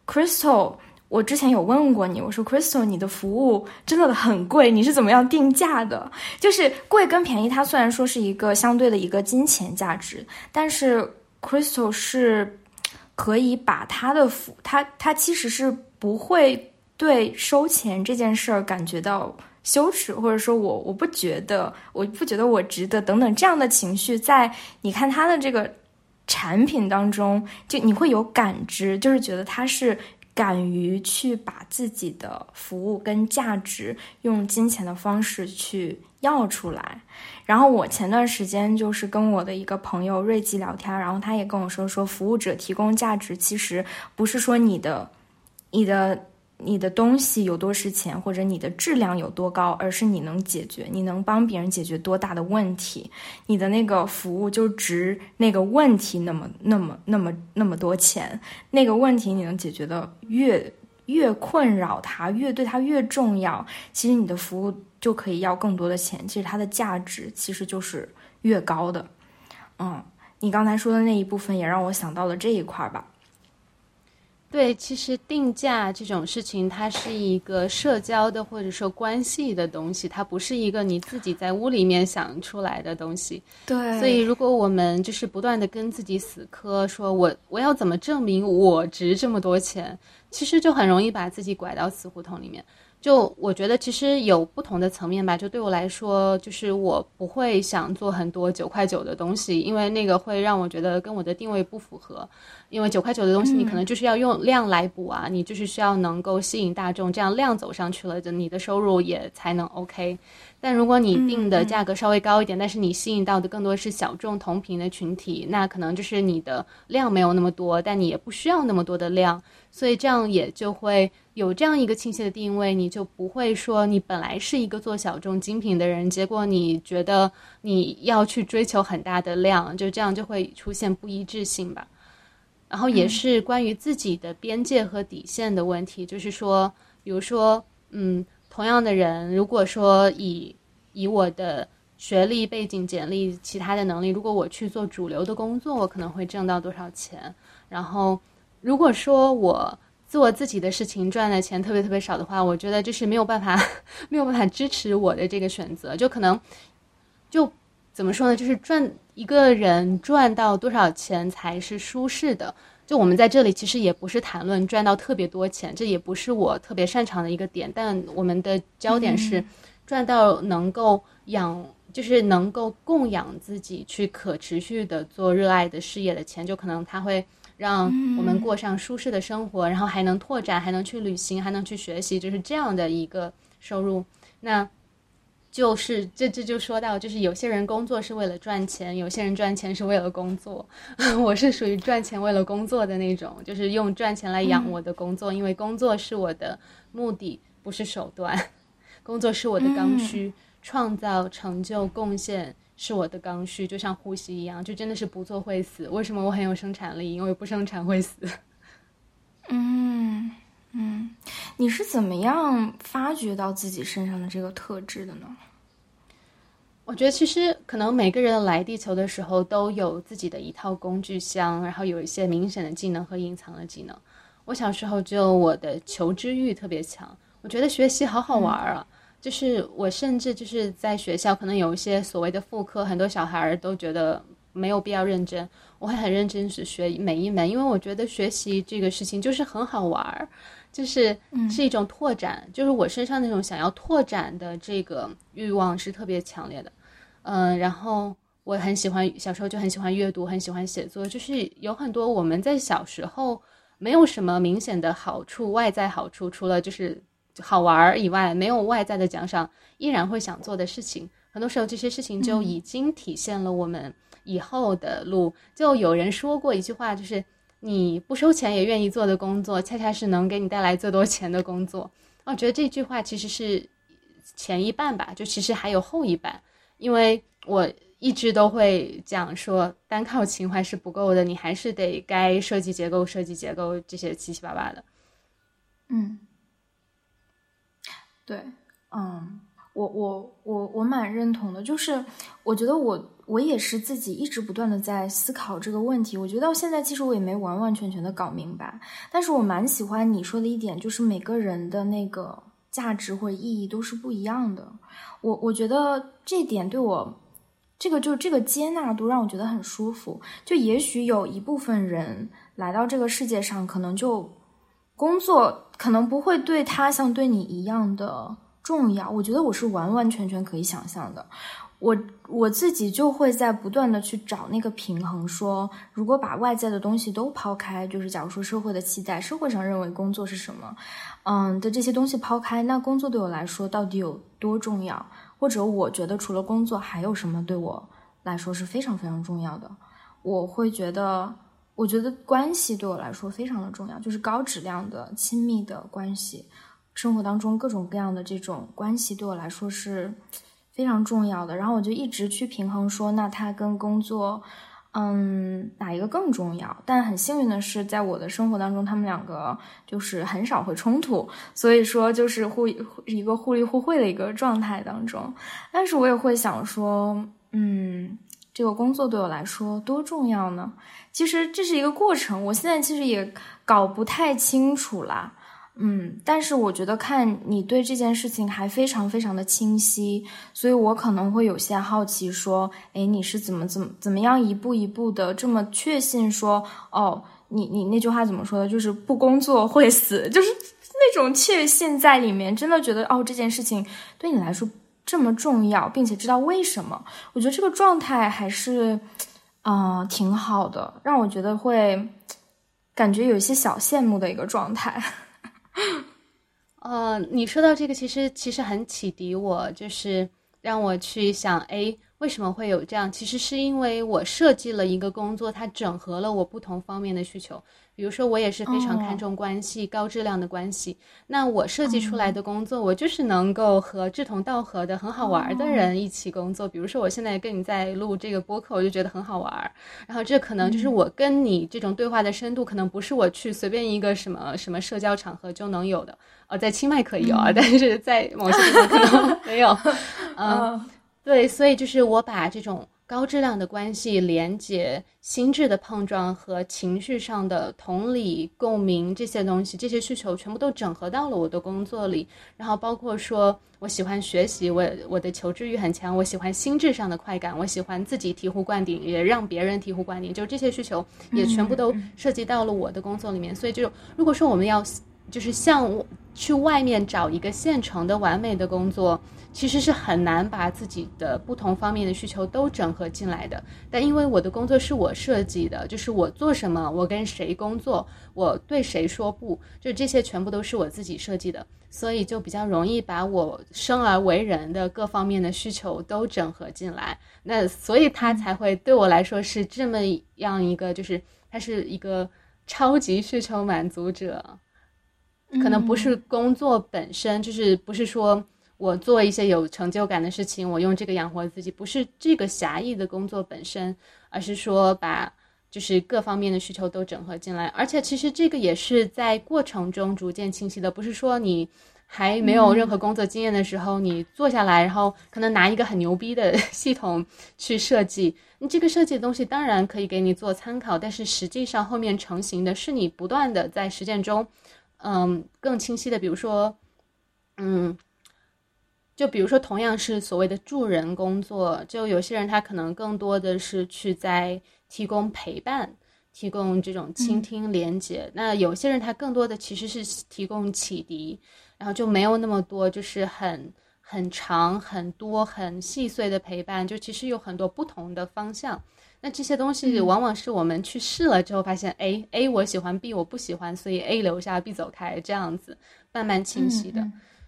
Crystal，我之前有问过你，我说 Crystal，你的服务真的很贵，你是怎么样定价的？就是贵跟便宜，它虽然说是一个相对的一个金钱价值，但是 Crystal 是可以把它的服，它它其实是不会。对收钱这件事儿感觉到羞耻，或者说我我不觉得，我不觉得我值得等等这样的情绪，在你看他的这个产品当中，就你会有感知，就是觉得他是敢于去把自己的服务跟价值用金钱的方式去要出来。然后我前段时间就是跟我的一个朋友瑞吉聊天，然后他也跟我说说，服务者提供价值其实不是说你的你的。你的东西有多值钱，或者你的质量有多高，而是你能解决，你能帮别人解决多大的问题，你的那个服务就值那个问题那么那么那么那么多钱。那个问题你能解决的越越困扰他，越对他越重要，其实你的服务就可以要更多的钱。其实它的价值其实就是越高的。嗯，你刚才说的那一部分也让我想到了这一块吧。对，其实定价这种事情，它是一个社交的或者说关系的东西，它不是一个你自己在屋里面想出来的东西。对，所以如果我们就是不断的跟自己死磕，说我我要怎么证明我值这么多钱，其实就很容易把自己拐到死胡同里面。就我觉得其实有不同的层面吧。就对我来说，就是我不会想做很多九块九的东西，因为那个会让我觉得跟我的定位不符合。因为九块九的东西，你可能就是要用量来补啊，你就是需要能够吸引大众，这样量走上去了，就你的收入也才能 OK。但如果你定的价格稍微高一点，但是你吸引到的更多是小众同频的群体，那可能就是你的量没有那么多，但你也不需要那么多的量，所以这样也就会有这样一个清晰的定位，你就不会说你本来是一个做小众精品的人，结果你觉得你要去追求很大的量，就这样就会出现不一致性吧。然后也是关于自己的边界和底线的问题，就是说，比如说，嗯。同样的人，如果说以以我的学历背景、简历、其他的能力，如果我去做主流的工作，我可能会挣到多少钱？然后，如果说我做自己的事情赚的钱特别特别少的话，我觉得就是没有办法，没有办法支持我的这个选择。就可能，就怎么说呢？就是赚一个人赚到多少钱才是舒适的？就我们在这里其实也不是谈论赚到特别多钱，这也不是我特别擅长的一个点，但我们的焦点是赚到能够养，就是能够供养自己去可持续的做热爱的事业的钱，就可能它会让我们过上舒适的生活，然后还能拓展，还能去旅行，还能去学习，就是这样的一个收入。那。就是这这就说到，就是有些人工作是为了赚钱，有些人赚钱是为了工作。我是属于赚钱为了工作的那种，就是用赚钱来养我的工作，因为工作是我的目的，不是手段。工作是我的刚需，创造成就贡献是我的刚需，就像呼吸一样，就真的是不做会死。为什么我很有生产力？因为不生产会死。嗯。嗯，你是怎么样发掘到自己身上的这个特质的呢？我觉得其实可能每个人来地球的时候都有自己的一套工具箱，然后有一些明显的技能和隐藏的技能。我小时候就我的求知欲特别强，我觉得学习好好玩啊。就是我甚至就是在学校可能有一些所谓的副科，很多小孩儿都觉得没有必要认真，我会很认真去学每一门，因为我觉得学习这个事情就是很好玩儿。就是是一种拓展，就是我身上那种想要拓展的这个欲望是特别强烈的，嗯，然后我很喜欢小时候就很喜欢阅读，很喜欢写作，就是有很多我们在小时候没有什么明显的好处，外在好处除了就是好玩儿以外，没有外在的奖赏，依然会想做的事情，很多时候这些事情就已经体现了我们以后的路。就有人说过一句话，就是。你不收钱也愿意做的工作，恰恰是能给你带来最多钱的工作。我觉得这句话其实是前一半吧，就其实还有后一半，因为我一直都会讲说，单靠情怀是不够的，你还是得该设计结构、设计结构这些七七八八的。嗯，对，嗯。我我我我蛮认同的，就是我觉得我我也是自己一直不断的在思考这个问题。我觉得到现在其实我也没完完全全的搞明白，但是我蛮喜欢你说的一点，就是每个人的那个价值或者意义都是不一样的。我我觉得这点对我这个就这个接纳度让我觉得很舒服。就也许有一部分人来到这个世界上，可能就工作可能不会对他像对你一样的。重要，我觉得我是完完全全可以想象的。我我自己就会在不断的去找那个平衡，说如果把外在的东西都抛开，就是假如说社会的期待，社会上认为工作是什么，嗯的这些东西抛开，那工作对我来说到底有多重要？或者我觉得除了工作还有什么对我来说是非常非常重要的？我会觉得，我觉得关系对我来说非常的重要，就是高质量的亲密的关系。生活当中各种各样的这种关系对我来说是非常重要的，然后我就一直去平衡说，那它跟工作，嗯，哪一个更重要？但很幸运的是，在我的生活当中，他们两个就是很少会冲突，所以说就是互一个互利互惠的一个状态当中。但是我也会想说，嗯，这个工作对我来说多重要呢？其实这是一个过程，我现在其实也搞不太清楚啦。嗯，但是我觉得看你对这件事情还非常非常的清晰，所以我可能会有些好奇，说，哎，你是怎么怎么怎么样一步一步的这么确信说，哦，你你那句话怎么说的？就是不工作会死，就是那种确信在里面，真的觉得哦，这件事情对你来说这么重要，并且知道为什么？我觉得这个状态还是，啊，挺好的，让我觉得会感觉有一些小羡慕的一个状态。呃，你说到这个，其实其实很启迪我，就是让我去想，哎，为什么会有这样？其实是因为我设计了一个工作，它整合了我不同方面的需求。比如说，我也是非常看重关系、高质量的关系。那我设计出来的工作，我就是能够和志同道合的、很好玩的人一起工作。比如说，我现在跟你在录这个播客，我就觉得很好玩。然后，这可能就是我跟你这种对话的深度，可能不是我去随便一个什么什么社交场合就能有的。呃，在清迈可以有啊，但是在某些地方可能没有。嗯，对，所以就是我把这种。高质量的关系连接、心智的碰撞和情绪上的同理、共鸣这些东西，这些需求全部都整合到了我的工作里。然后包括说我喜欢学习，我我的求知欲很强，我喜欢心智上的快感，我喜欢自己醍醐灌顶，也让别人醍醐灌顶，就这些需求也全部都涉及到了我的工作里面。所以就如果说我们要就是向去外面找一个现成的完美的工作。其实是很难把自己的不同方面的需求都整合进来的。但因为我的工作是我设计的，就是我做什么，我跟谁工作，我对谁说不，就这些全部都是我自己设计的，所以就比较容易把我生而为人的各方面的需求都整合进来。那所以他才会对我来说是这么样一个，就是他是一个超级需求满足者。可能不是工作本身，就是不是说。我做一些有成就感的事情，我用这个养活自己，不是这个狭义的工作本身，而是说把就是各方面的需求都整合进来。而且其实这个也是在过程中逐渐清晰的，不是说你还没有任何工作经验的时候，你坐下来，然后可能拿一个很牛逼的 系统去设计，你这个设计的东西当然可以给你做参考，但是实际上后面成型的是你不断的在实践中，嗯，更清晰的，比如说，嗯。就比如说，同样是所谓的助人工作，就有些人他可能更多的是去在提供陪伴，提供这种倾听连接。那有些人他更多的其实是提供启迪，然后就没有那么多就是很很长、很多、很细碎的陪伴。就其实有很多不同的方向。那这些东西往往是我们去试了之后，发现 A A 我喜欢，B 我不喜欢，所以 A 留下，B 走开，这样子慢慢清晰的。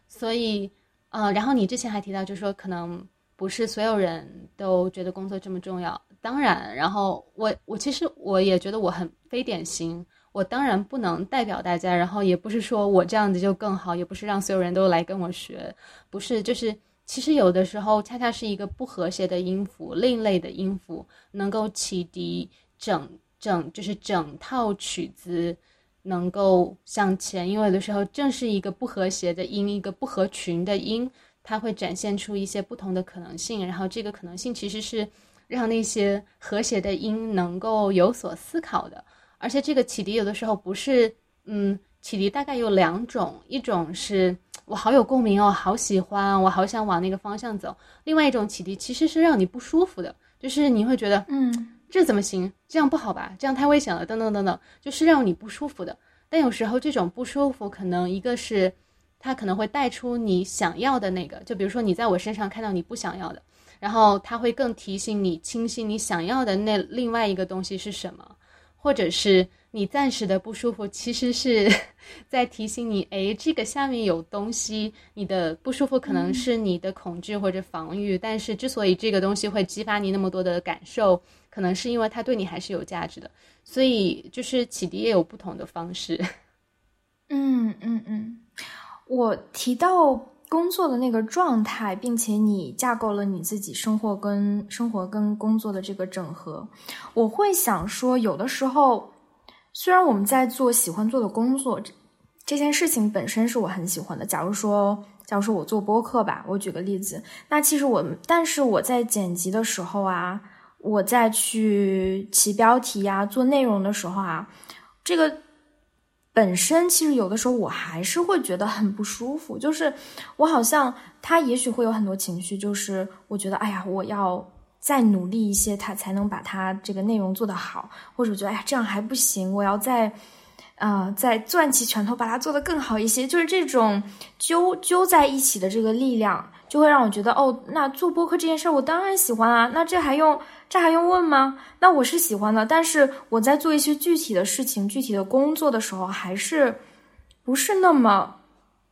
所以。呃，然后你之前还提到，就是说可能不是所有人都觉得工作这么重要。当然，然后我我其实我也觉得我很非典型，我当然不能代表大家，然后也不是说我这样子就更好，也不是让所有人都来跟我学，不是，就是其实有的时候恰恰是一个不和谐的音符，另类的音符，能够启迪整整就是整套曲子。能够向前，因为有的时候正是一个不和谐的音，一个不合群的音，它会展现出一些不同的可能性。然后这个可能性其实是让那些和谐的音能够有所思考的。而且这个启迪有的时候不是，嗯，启迪大概有两种，一种是我好有共鸣哦，好喜欢，我好想往那个方向走；另外一种启迪其实是让你不舒服的，就是你会觉得，嗯。这怎么行？这样不好吧？这样太危险了，等等等等，就是让你不舒服的。但有时候这种不舒服，可能一个是它可能会带出你想要的那个，就比如说你在我身上看到你不想要的，然后它会更提醒你清晰你想要的那另外一个东西是什么，或者是。你暂时的不舒服，其实是 在提醒你，哎，这个下面有东西。你的不舒服可能是你的恐惧或者防御，但是之所以这个东西会激发你那么多的感受，可能是因为它对你还是有价值的。所以，就是启迪也有不同的方式。嗯嗯嗯，我提到工作的那个状态，并且你架构了你自己生活跟生活跟工作的这个整合，我会想说，有的时候。虽然我们在做喜欢做的工作，这件事情本身是我很喜欢的。假如说，假如说我做播客吧，我举个例子，那其实我，但是我在剪辑的时候啊，我在去起标题呀、做内容的时候啊，这个本身其实有的时候我还是会觉得很不舒服，就是我好像他也许会有很多情绪，就是我觉得，哎呀，我要。再努力一些，他才能把他这个内容做得好，或者觉得哎呀这样还不行，我要再，啊再攥起拳头把它做得更好一些。就是这种揪揪在一起的这个力量，就会让我觉得哦，那做播客这件事儿我当然喜欢啊，那这还用这还用问吗？那我是喜欢的，但是我在做一些具体的事情、具体的工作的时候，还是不是那么。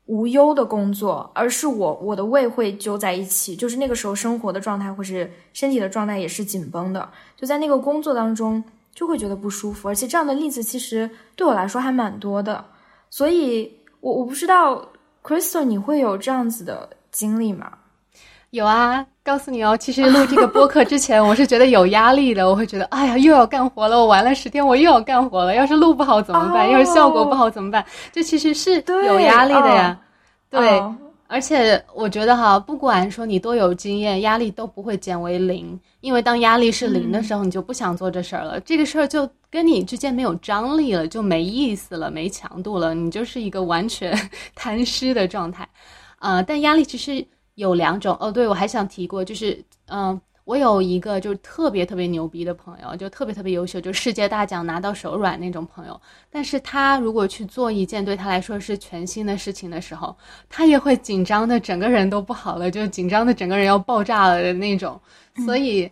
无忧的工作，而是我我的胃会揪在一起，就是那个时候生活的状态或是身体的状态也是紧绷的，就在那个工作当中就会觉得不舒服，而且这样的例子其实对我来说还蛮多的，所以我我不知道 Crystal 你会有这样子的经历吗？有啊，告诉你哦，其实录这个播客之前我是觉得有压力的，我会觉得哎呀又要干活了，我玩了十天我又要干活了，要是录不好怎么办？要是效果不好怎么办？这其实是有压力的呀。对，而且我觉得哈，不管说你多有经验，压力都不会减为零，因为当压力是零的时候，你就不想做这事儿了，这个事儿就跟你之间没有张力了，就没意思了，没强度了，你就是一个完全 贪湿的状态。啊，但压力其实有两种哦。对，我还想提过，就是嗯。我有一个就是特别特别牛逼的朋友，就特别特别优秀，就世界大奖拿到手软那种朋友。但是他如果去做一件对他来说是全新的事情的时候，他也会紧张的，整个人都不好了，就紧张的整个人要爆炸了的那种。所以，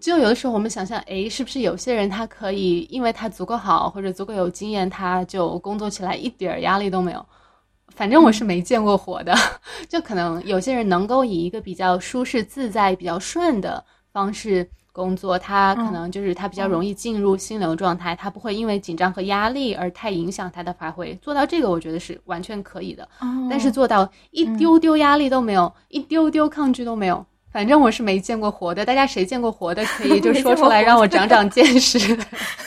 就有的时候我们想象，诶，是不是有些人他可以，因为他足够好或者足够有经验，他就工作起来一点压力都没有。反正我是没见过活的，就可能有些人能够以一个比较舒适、自在、比较顺的方式工作，他可能就是他比较容易进入心流状态，他不会因为紧张和压力而太影响他的发挥。做到这个，我觉得是完全可以的。但是做到一丢丢压力都没有，一丢丢抗拒都没有，反正我是没见过活的。大家谁见过活的，可以就说出来，让我长长见识。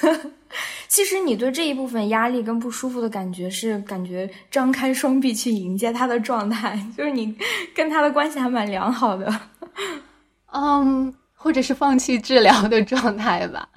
其实你对这一部分压力跟不舒服的感觉是感觉张开双臂去迎接他的状态，就是你跟他的关系还蛮良好的，嗯，或者是放弃治疗的状态吧，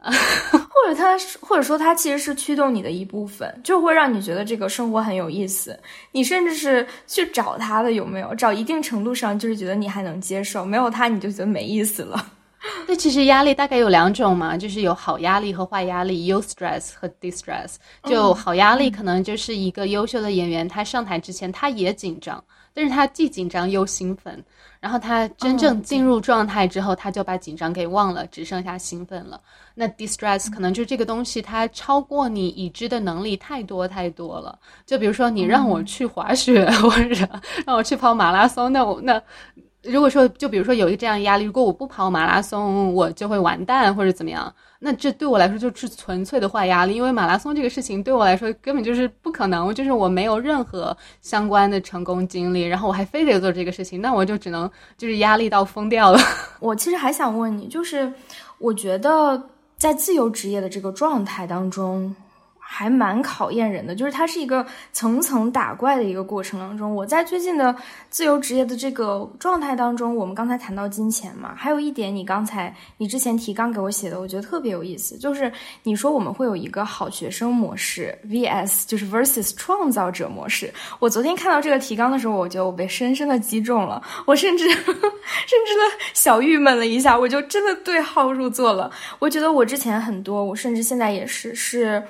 或者他或者说他其实是驱动你的一部分，就会让你觉得这个生活很有意思，你甚至是去找他的有没有？找一定程度上就是觉得你还能接受，没有他你就觉得没意思了。那其实压力大概有两种嘛，就是有好压力和坏压力，u stress 和 distress。就好压力可能就是一个优秀的演员，他上台之前他也紧张，但是他既紧张又兴奋，然后他真正进入状态之后，他就把紧张给忘了，只剩下兴奋了。那 distress 可能就这个东西，它超过你已知的能力太多太多了。就比如说你让我去滑雪，或者让我去跑马拉松，那我那。如果说，就比如说有一个这样压力，如果我不跑马拉松，我就会完蛋或者怎么样，那这对我来说就是纯粹的坏压力。因为马拉松这个事情对我来说根本就是不可能，就是我没有任何相关的成功经历，然后我还非得做这个事情，那我就只能就是压力到疯掉了。我其实还想问你，就是我觉得在自由职业的这个状态当中。还蛮考验人的，就是它是一个层层打怪的一个过程当中。我在最近的自由职业的这个状态当中，我们刚才谈到金钱嘛，还有一点，你刚才你之前提纲给我写的，我觉得特别有意思，就是你说我们会有一个好学生模式 vs 就是 versus 创造者模式。我昨天看到这个提纲的时候，我觉得我被深深的击中了，我甚至 甚至的小郁闷了一下，我就真的对号入座了。我觉得我之前很多，我甚至现在也是是。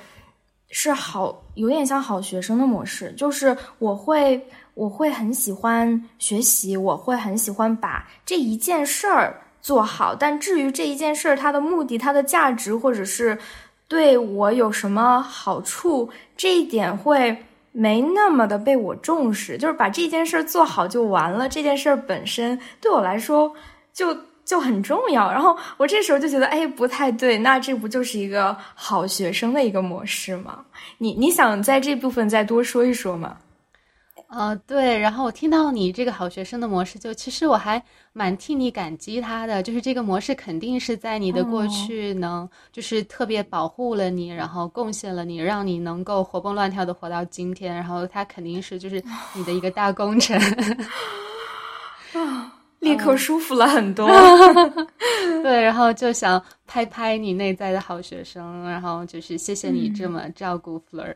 是好，有点像好学生的模式，就是我会，我会很喜欢学习，我会很喜欢把这一件事儿做好。但至于这一件事儿它的目的、它的价值，或者是对我有什么好处，这一点会没那么的被我重视。就是把这件事儿做好就完了，这件事儿本身对我来说就。就很重要，然后我这时候就觉得，哎，不太对，那这不就是一个好学生的一个模式吗？你你想在这部分再多说一说吗？呃，对，然后我听到你这个好学生的模式，就其实我还蛮替你感激他的，就是这个模式肯定是在你的过去能，就是特别保护了你，然后贡献了你，让你能够活蹦乱跳的活到今天，然后他肯定是就是你的一个大功臣。啊。立刻舒服了很多，对，然后就想拍拍你内在的好学生，然后就是谢谢你这么照顾 Fleur，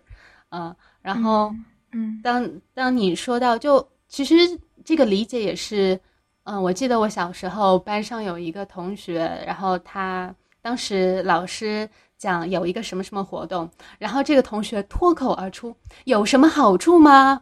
嗯，然后，嗯，当当你说到就其实这个理解也是，嗯，我记得我小时候班上有一个同学，然后他当时老师讲有一个什么什么活动，然后这个同学脱口而出有什么好处吗？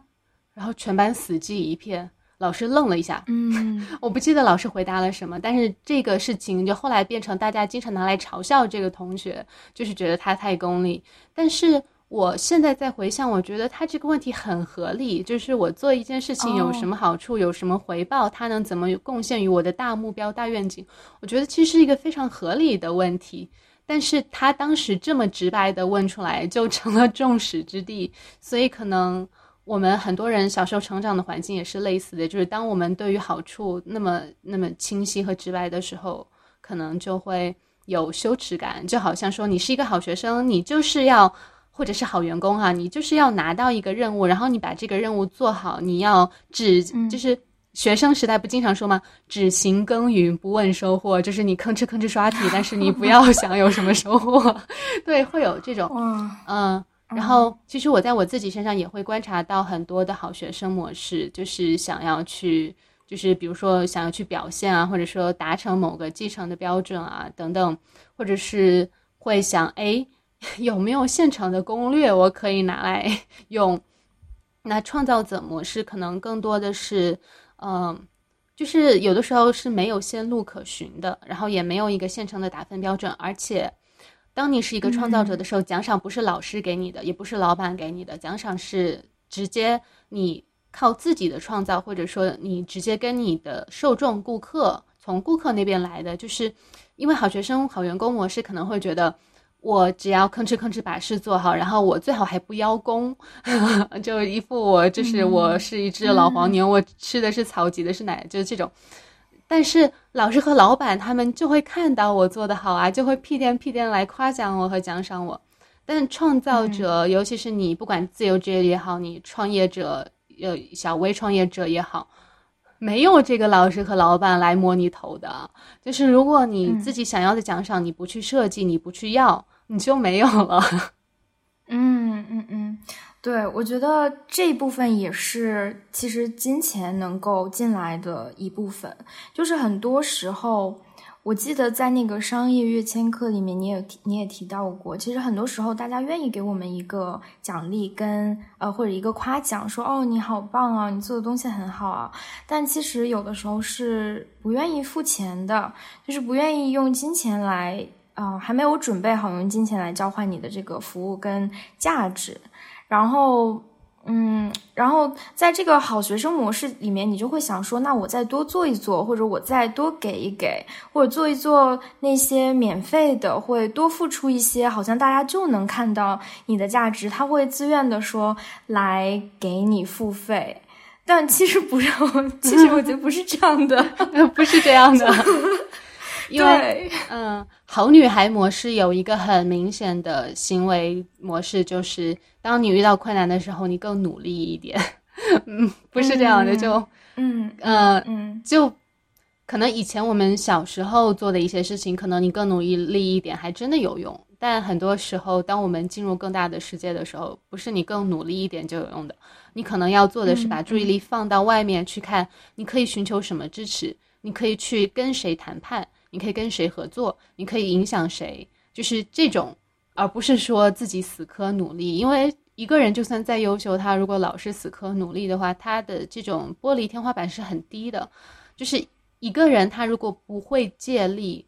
然后全班死寂一片。老师愣了一下，嗯，我不记得老师回答了什么，但是这个事情就后来变成大家经常拿来嘲笑这个同学，就是觉得他太功利。但是我现在在回想，我觉得他这个问题很合理，就是我做一件事情有什么好处，有什么回报，他能怎么贡献于我的大目标、大愿景？我觉得其实是一个非常合理的问题，但是他当时这么直白的问出来，就成了众矢之的，所以可能。我们很多人小时候成长的环境也是类似的，就是当我们对于好处那么那么清晰和直白的时候，可能就会有羞耻感，就好像说你是一个好学生，你就是要或者是好员工啊，你就是要拿到一个任务，然后你把这个任务做好，你要只就是学生时代不经常说吗？只行耕耘不问收获，就是你吭哧吭哧刷题，但是你不要 想有什么收获。对，会有这种，嗯。然后，其实我在我自己身上也会观察到很多的好学生模式，就是想要去，就是比如说想要去表现啊，或者说达成某个继承的标准啊等等，或者是会想，哎，有没有现成的攻略我可以拿来 用？那创造者模式可能更多的是，嗯，就是有的时候是没有线路可循的，然后也没有一个现成的打分标准，而且。当你是一个创造者的时候，奖赏不是老师给你的，也不是老板给你的，奖赏是直接你靠自己的创造，或者说你直接跟你的受众、顾客从顾客那边来的。就是因为好学生、好员工模式可能会觉得，我只要吭哧吭哧把事做好，然后我最好还不邀功，就一副我就是我是一只老黄牛，我吃的是草，挤的是奶，就是这种。但是老师和老板他们就会看到我做的好啊，就会屁颠屁颠来夸奖我和奖赏我。但创造者，尤其是你，不管自由职业也好，你创业者，呃，小微创业者也好，没有这个老师和老板来摸你头的。就是如果你自己想要的奖赏，你不去设计，你不去要，你就没有了。嗯 嗯嗯。对，我觉得这一部分也是，其实金钱能够进来的一部分。就是很多时候，我记得在那个商业跃迁课里面，你也你也提到过，其实很多时候大家愿意给我们一个奖励，跟呃或者一个夸奖，说哦你好棒啊，你做的东西很好啊。但其实有的时候是不愿意付钱的，就是不愿意用金钱来啊，还没有准备好用金钱来交换你的这个服务跟价值。然后，嗯，然后在这个好学生模式里面，你就会想说，那我再多做一做，或者我再多给一给，或者做一做那些免费的，会多付出一些，好像大家就能看到你的价值，他会自愿的说来给你付费。但其实不是，其实我觉得不是这样的，不是这样的。因为，嗯，好女孩模式有一个很明显的行为模式，就是当你遇到困难的时候，你更努力一点。嗯，不是这样的，就，嗯，呃，嗯，就可能以前我们小时候做的一些事情，可能你更努力一点，还真的有用。但很多时候，当我们进入更大的世界的时候，不是你更努力一点就有用的。你可能要做的是把注意力放到外面去看，你可以寻求什么支持，你可以去跟谁谈判。你可以跟谁合作？你可以影响谁？就是这种，而不是说自己死磕努力。因为一个人就算再优秀，他如果老是死磕努力的话，他的这种玻璃天花板是很低的。就是一个人，他如果不会借力，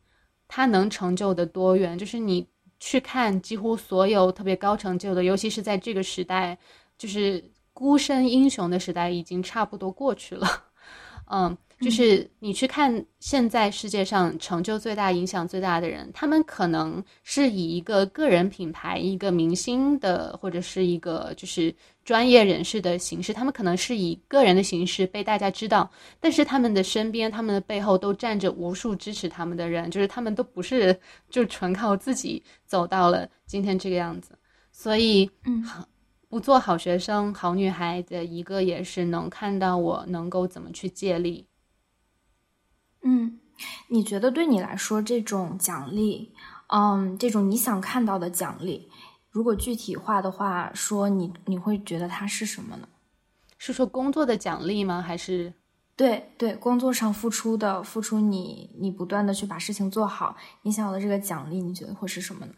他能成就的多远？就是你去看，几乎所有特别高成就的，尤其是在这个时代，就是孤身英雄的时代，已经差不多过去了。嗯。就是你去看现在世界上成就最大、影响最大的人，他们可能是以一个个人品牌、一个明星的，或者是一个就是专业人士的形式，他们可能是以个人的形式被大家知道，但是他们的身边、他们的背后都站着无数支持他们的人，就是他们都不是就纯靠自己走到了今天这个样子，所以嗯。好不做好学生、好女孩的一个也是能看到我能够怎么去借力。嗯，你觉得对你来说这种奖励，嗯，这种你想看到的奖励，如果具体化的话说，你你会觉得它是什么呢？是说工作的奖励吗？还是？对对，工作上付出的付出，你你不断的去把事情做好，你想要的这个奖励，你觉得会是什么呢？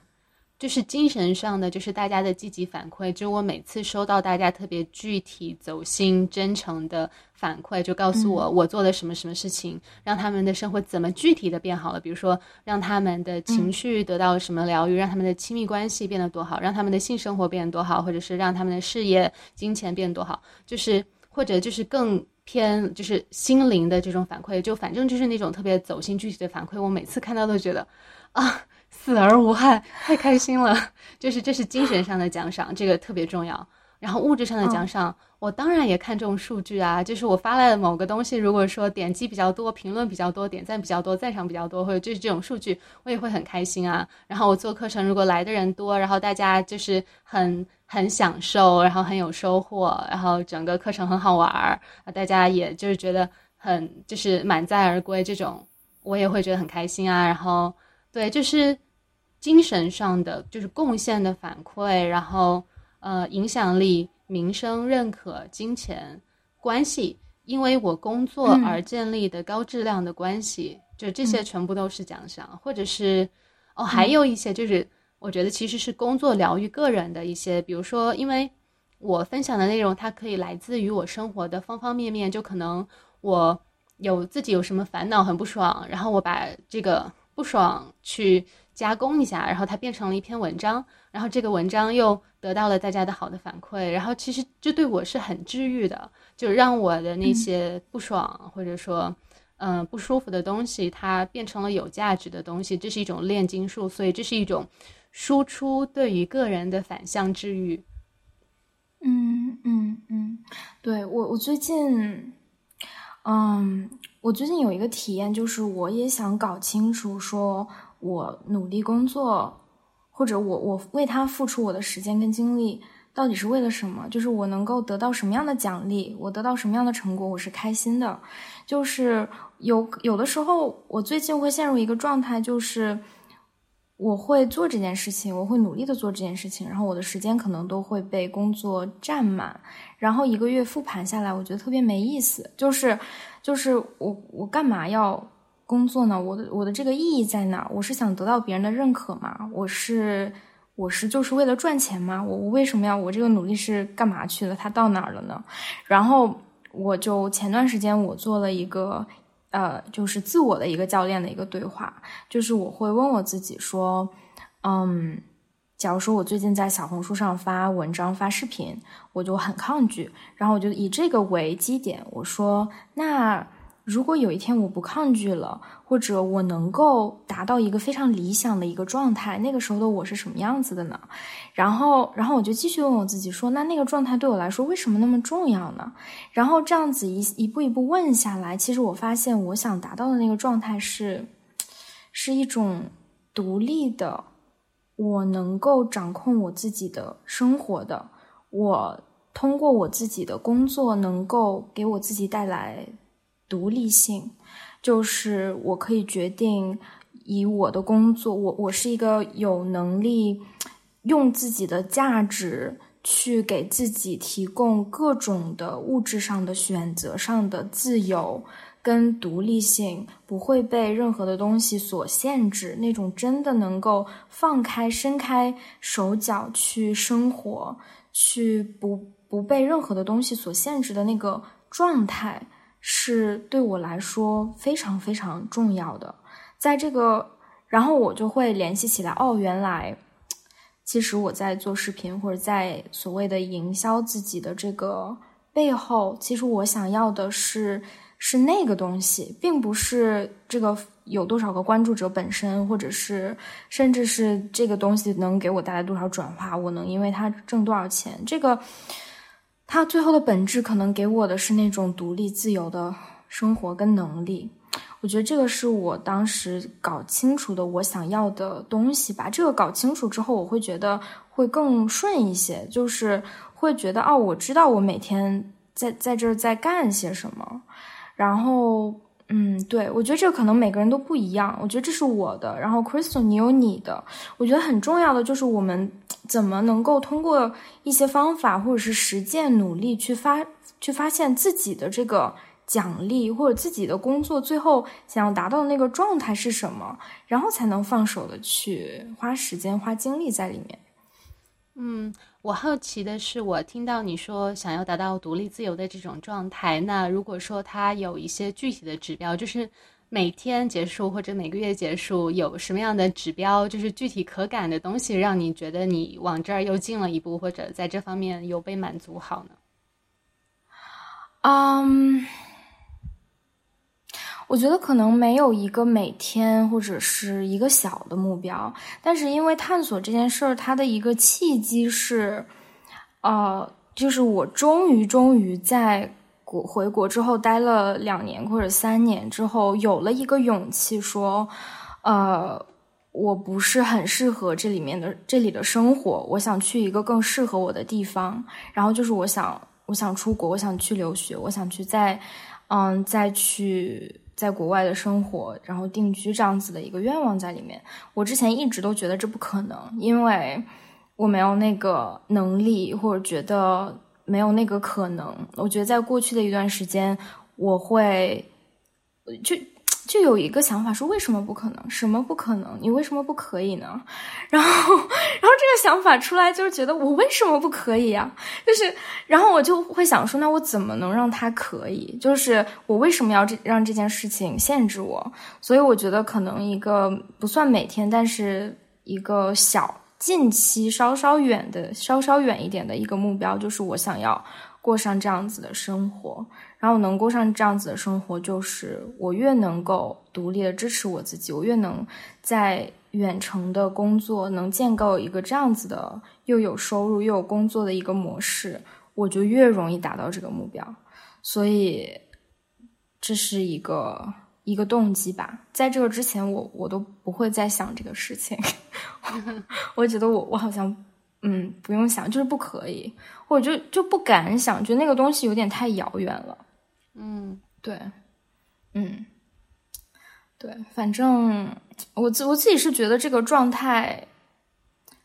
就是精神上的，就是大家的积极反馈。就我每次收到大家特别具体、走心、真诚的反馈，就告诉我我做了什么什么事情，让他们的生活怎么具体的变好了。比如说，让他们的情绪得到什么疗愈，让他们的亲密关系变得多好，让他们的性生活变得多好，或者是让他们的事业、金钱变得多好。就是或者就是更偏就是心灵的这种反馈，就反正就是那种特别走心、具体的反馈。我每次看到都觉得啊。死而无憾，太开心了！就是这是精神上的奖赏，这个特别重要。然后物质上的奖赏，我当然也看重数据啊，就是我发来的某个东西，如果说点击比较多、评论比较多、点赞比较多、赞赏比较多，或者就是这种数据，我也会很开心啊。然后我做课程，如果来的人多，然后大家就是很很享受，然后很有收获，然后整个课程很好玩儿，啊，大家也就是觉得很就是满载而归，这种我也会觉得很开心啊。然后对，就是精神上的就是贡献的反馈，然后呃影响力。名声认可、金钱关系，因为我工作而建立的高质量的关系，就这些全部都是奖赏，或者是哦，还有一些就是我觉得其实是工作疗愈个人的一些，比如说，因为我分享的内容，它可以来自于我生活的方方面面，就可能我有自己有什么烦恼很不爽，然后我把这个不爽去。加工一下，然后它变成了一篇文章，然后这个文章又得到了大家的好的反馈，然后其实这对我是很治愈的，就让我的那些不爽或者说嗯不舒服的东西，它变成了有价值的东西，这是一种炼金术，所以这是一种输出对于个人的反向治愈。嗯嗯嗯，对我我最近，嗯，我最近有一个体验，就是我也想搞清楚说。我努力工作，或者我我为他付出我的时间跟精力，到底是为了什么？就是我能够得到什么样的奖励？我得到什么样的成果？我是开心的。就是有有的时候，我最近会陷入一个状态，就是我会做这件事情，我会努力的做这件事情，然后我的时间可能都会被工作占满，然后一个月复盘下来，我觉得特别没意思。就是就是我我干嘛要？工作呢？我的我的这个意义在哪？我是想得到别人的认可吗？我是我是就是为了赚钱吗？我我为什么要我这个努力是干嘛去了？它到哪儿了呢？然后我就前段时间我做了一个呃，就是自我的一个教练的一个对话，就是我会问我自己说，嗯，假如说我最近在小红书上发文章发视频，我就很抗拒，然后我就以这个为基点，我说那。如果有一天我不抗拒了，或者我能够达到一个非常理想的一个状态，那个时候的我是什么样子的呢？然后，然后我就继续问我自己说，那那个状态对我来说为什么那么重要呢？然后这样子一一步一步问下来，其实我发现我想达到的那个状态是，是一种独立的，我能够掌控我自己的生活的，我通过我自己的工作能够给我自己带来。独立性，就是我可以决定以我的工作，我我是一个有能力用自己的价值去给自己提供各种的物质上的选择上的自由跟独立性，不会被任何的东西所限制，那种真的能够放开伸开手脚去生活，去不不被任何的东西所限制的那个状态。是对我来说非常非常重要的，在这个，然后我就会联系起来，哦，原来，其实我在做视频或者在所谓的营销自己的这个背后，其实我想要的是是那个东西，并不是这个有多少个关注者本身，或者是甚至是这个东西能给我带来多少转化，我能因为它挣多少钱，这个。他最后的本质可能给我的是那种独立自由的生活跟能力，我觉得这个是我当时搞清楚的我想要的东西。吧这个搞清楚之后，我会觉得会更顺一些，就是会觉得哦，我知道我每天在在这儿在干些什么，然后。嗯，对，我觉得这个可能每个人都不一样。我觉得这是我的，然后 Crystal，你有你的。我觉得很重要的就是我们怎么能够通过一些方法或者是实践努力去发去发现自己的这个奖励或者自己的工作最后想要达到的那个状态是什么，然后才能放手的去花时间花精力在里面。嗯。我好奇的是，我听到你说想要达到独立自由的这种状态，那如果说它有一些具体的指标，就是每天结束或者每个月结束，有什么样的指标，就是具体可感的东西，让你觉得你往这儿又进了一步，或者在这方面有被满足好呢？嗯。我觉得可能没有一个每天或者是一个小的目标，但是因为探索这件事儿，它的一个契机是，呃，就是我终于终于在国回国之后待了两年或者三年之后，有了一个勇气说，呃，我不是很适合这里面的这里的生活，我想去一个更适合我的地方。然后就是我想，我想出国，我想去留学，我想去再，嗯，再去在国外的生活，然后定居这样子的一个愿望在里面。我之前一直都觉得这不可能，因为。我没有那个能力，或者觉得没有那个可能。我觉得在过去的一段时间，我会就就有一个想法说：为什么不可能？什么不可能？你为什么不可以呢？然后，然后这个想法出来，就是觉得我为什么不可以呀？就是，然后我就会想说：那我怎么能让他可以？就是我为什么要这让这件事情限制我？所以我觉得可能一个不算每天，但是一个小。近期稍稍远的、稍稍远一点的一个目标，就是我想要过上这样子的生活。然后能过上这样子的生活，就是我越能够独立的支持我自己，我越能在远程的工作能建构一个这样子的又有收入又有工作的一个模式，我就越容易达到这个目标。所以这是一个。一个动机吧，在这个之前，我我都不会再想这个事情。我觉得我我好像嗯不用想，就是不可以，我就就不敢想，觉得那个东西有点太遥远了。嗯，对，嗯，对，反正我自我自己是觉得这个状态，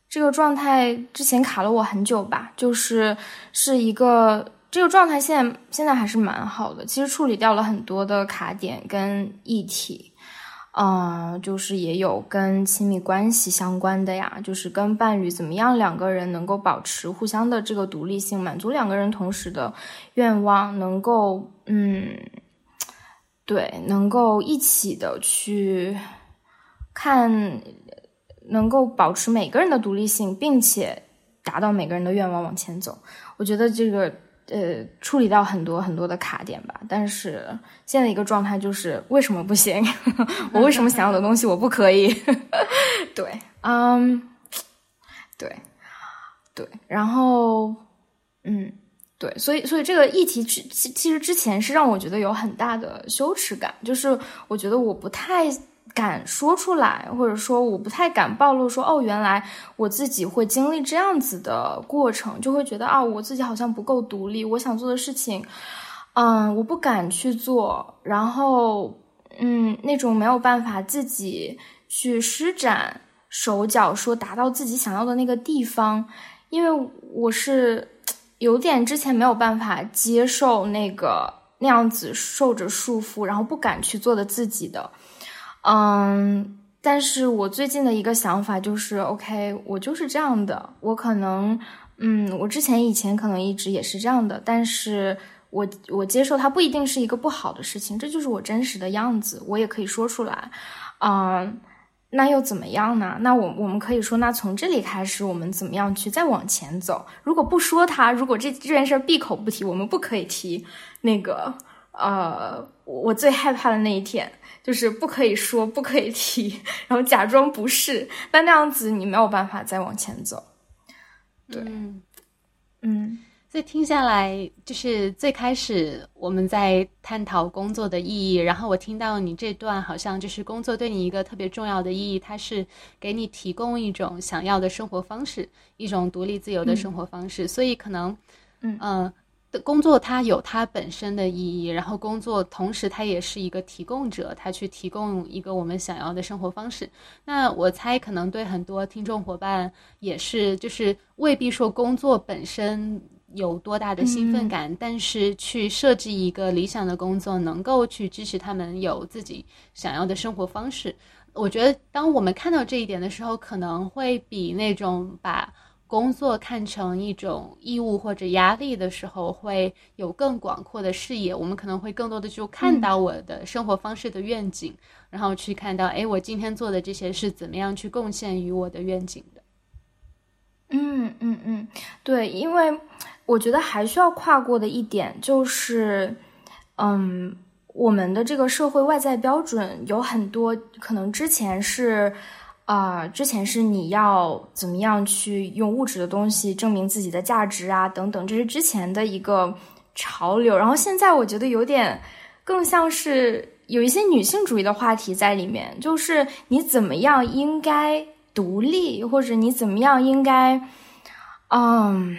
这个状态之前卡了我很久吧，就是是一个。这个状态现在现在还是蛮好的，其实处理掉了很多的卡点跟议题，嗯，就是也有跟亲密关系相关的呀，就是跟伴侣怎么样两个人能够保持互相的这个独立性，满足两个人同时的愿望，能够嗯，对，能够一起的去看，能够保持每个人的独立性，并且达到每个人的愿望往前走，我觉得这个。呃，处理到很多很多的卡点吧，但是现在一个状态就是为什么不行？我为什么想要的东西我不可以？对，嗯，对，对，然后，嗯，对，所以，所以这个议题其其实之前是让我觉得有很大的羞耻感，就是我觉得我不太。敢说出来，或者说我不太敢暴露，说哦，原来我自己会经历这样子的过程，就会觉得啊，我自己好像不够独立，我想做的事情，嗯，我不敢去做，然后，嗯，那种没有办法自己去施展手脚，说达到自己想要的那个地方，因为我是有点之前没有办法接受那个那样子受着束缚，然后不敢去做的自己的。嗯，但是我最近的一个想法就是，OK，我就是这样的。我可能，嗯，我之前以前可能一直也是这样的，但是我我接受它不一定是一个不好的事情，这就是我真实的样子，我也可以说出来。嗯，那又怎么样呢？那我我们可以说，那从这里开始，我们怎么样去再往前走？如果不说它，如果这这件事闭口不提，我们不可以提那个，呃，我最害怕的那一天。就是不可以说，不可以提，然后假装不是，那那样子你没有办法再往前走。对，嗯，所以听下来，就是最开始我们在探讨工作的意义，然后我听到你这段，好像就是工作对你一个特别重要的意义，它是给你提供一种想要的生活方式，一种独立自由的生活方式，所以可能，嗯。的工作它有它本身的意义，然后工作同时它也是一个提供者，它去提供一个我们想要的生活方式。那我猜可能对很多听众伙伴也是，就是未必说工作本身有多大的兴奋感，但是去设置一个理想的工作，能够去支持他们有自己想要的生活方式。我觉得当我们看到这一点的时候，可能会比那种把。工作看成一种义务或者压力的时候，会有更广阔的视野。我们可能会更多的就看到我的生活方式的愿景，然后去看到，哎，我今天做的这些是怎么样去贡献于我的愿景的。嗯嗯嗯，对，因为我觉得还需要跨过的一点就是，嗯，我们的这个社会外在标准有很多可能之前是。啊，之前是你要怎么样去用物质的东西证明自己的价值啊，等等，这是之前的一个潮流。然后现在我觉得有点更像是有一些女性主义的话题在里面，就是你怎么样应该独立，或者你怎么样应该，嗯，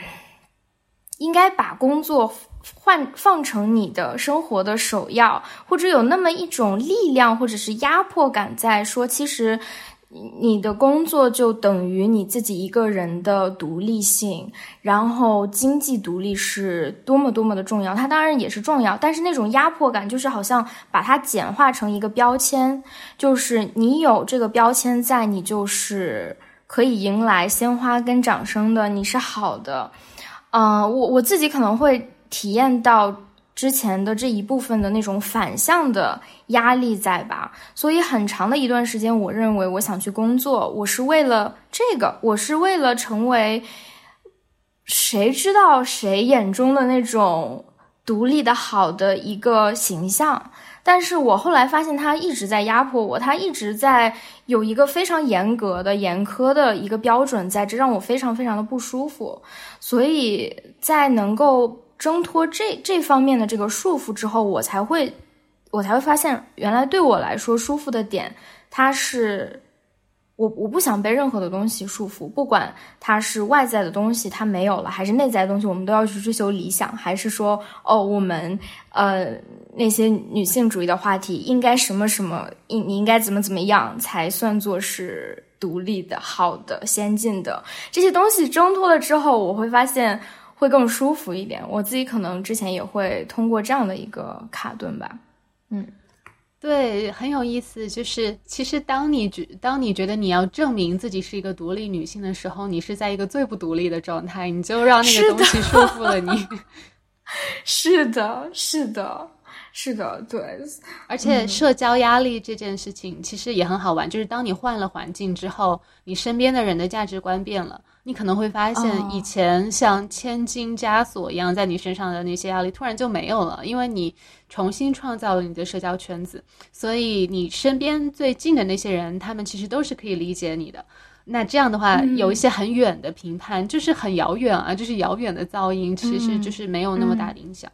应该把工作。换放成你的生活的首要，或者有那么一种力量或者是压迫感，在说，其实你的工作就等于你自己一个人的独立性，然后经济独立是多么多么的重要。它当然也是重要，但是那种压迫感就是好像把它简化成一个标签，就是你有这个标签在，你就是可以迎来鲜花跟掌声的，你是好的。嗯，我我自己可能会。体验到之前的这一部分的那种反向的压力在吧，所以很长的一段时间，我认为我想去工作，我是为了这个，我是为了成为谁知道谁眼中的那种独立的好的一个形象。但是我后来发现，他一直在压迫我，他一直在有一个非常严格的、严苛的一个标准在，这让我非常非常的不舒服。所以在能够。挣脱这这方面的这个束缚之后，我才会，我才会发现，原来对我来说舒服的点，它是我我不想被任何的东西束缚，不管它是外在的东西它没有了，还是内在的东西，我们都要去追求理想，还是说哦，我们呃那些女性主义的话题应该什么什么，应你应该怎么怎么样才算作是独立的、好的、先进的这些东西挣脱了之后，我会发现。会更舒服一点。我自己可能之前也会通过这样的一个卡顿吧。嗯，对，很有意思。就是其实当你觉当你觉得你要证明自己是一个独立女性的时候，你是在一个最不独立的状态，你就让那个东西束缚了你。是的，是的，是的，对。而且社交压力这件事情其实也很好玩，就是当你换了环境之后，你身边的人的价值观变了。你可能会发现，以前像千斤枷锁一样在你身上的那些压力，突然就没有了，因为你重新创造了你的社交圈子，所以你身边最近的那些人，他们其实都是可以理解你的。那这样的话，有一些很远的评判，就是很遥远啊，就是遥远的噪音，其实就是没有那么大的影响。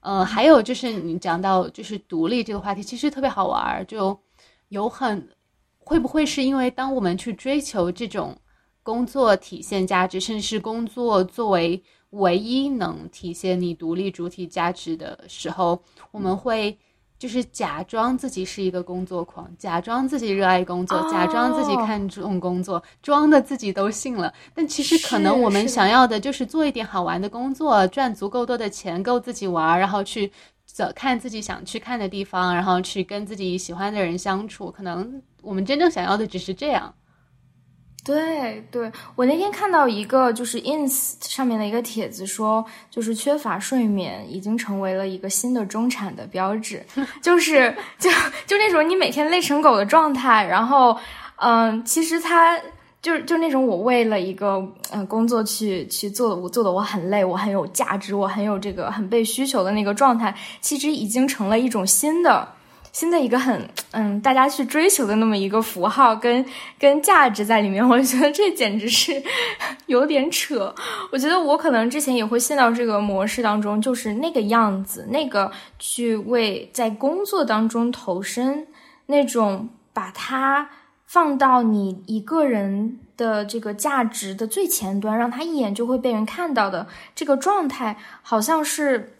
呃，还有就是你讲到就是独立这个话题，其实特别好玩，就有很会不会是因为当我们去追求这种。工作体现价值，甚至是工作作为唯一能体现你独立主体价值的时候，我们会就是假装自己是一个工作狂，假装自己热爱工作，假装自己看重工作，装的自己都信了。但其实可能我们想要的就是做一点好玩的工作，赚足够多的钱够自己玩，然后去走看自己想去看的地方，然后去跟自己喜欢的人相处。可能我们真正想要的只是这样。对对，我那天看到一个就是 ins 上面的一个帖子，说就是缺乏睡眠已经成为了一个新的中产的标志，就是就就那种你每天累成狗的状态，然后嗯，其实他就是就那种我为了一个嗯工作去去做，我做的我很累，我很有价值，我很有这个很被需求的那个状态，其实已经成了一种新的。新的一个很嗯，大家去追求的那么一个符号跟跟价值在里面，我觉得这简直是 有点扯。我觉得我可能之前也会陷到这个模式当中，就是那个样子，那个去为在工作当中投身，那种把它放到你一个人的这个价值的最前端，让他一眼就会被人看到的这个状态，好像是。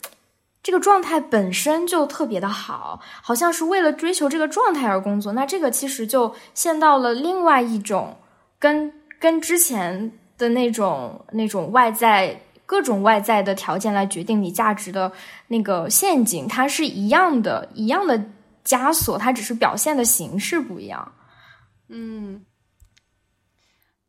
这个状态本身就特别的好，好像是为了追求这个状态而工作。那这个其实就陷到了另外一种，跟跟之前的那种那种外在各种外在的条件来决定你价值的那个陷阱，它是一样的，一样的枷锁，它只是表现的形式不一样。嗯。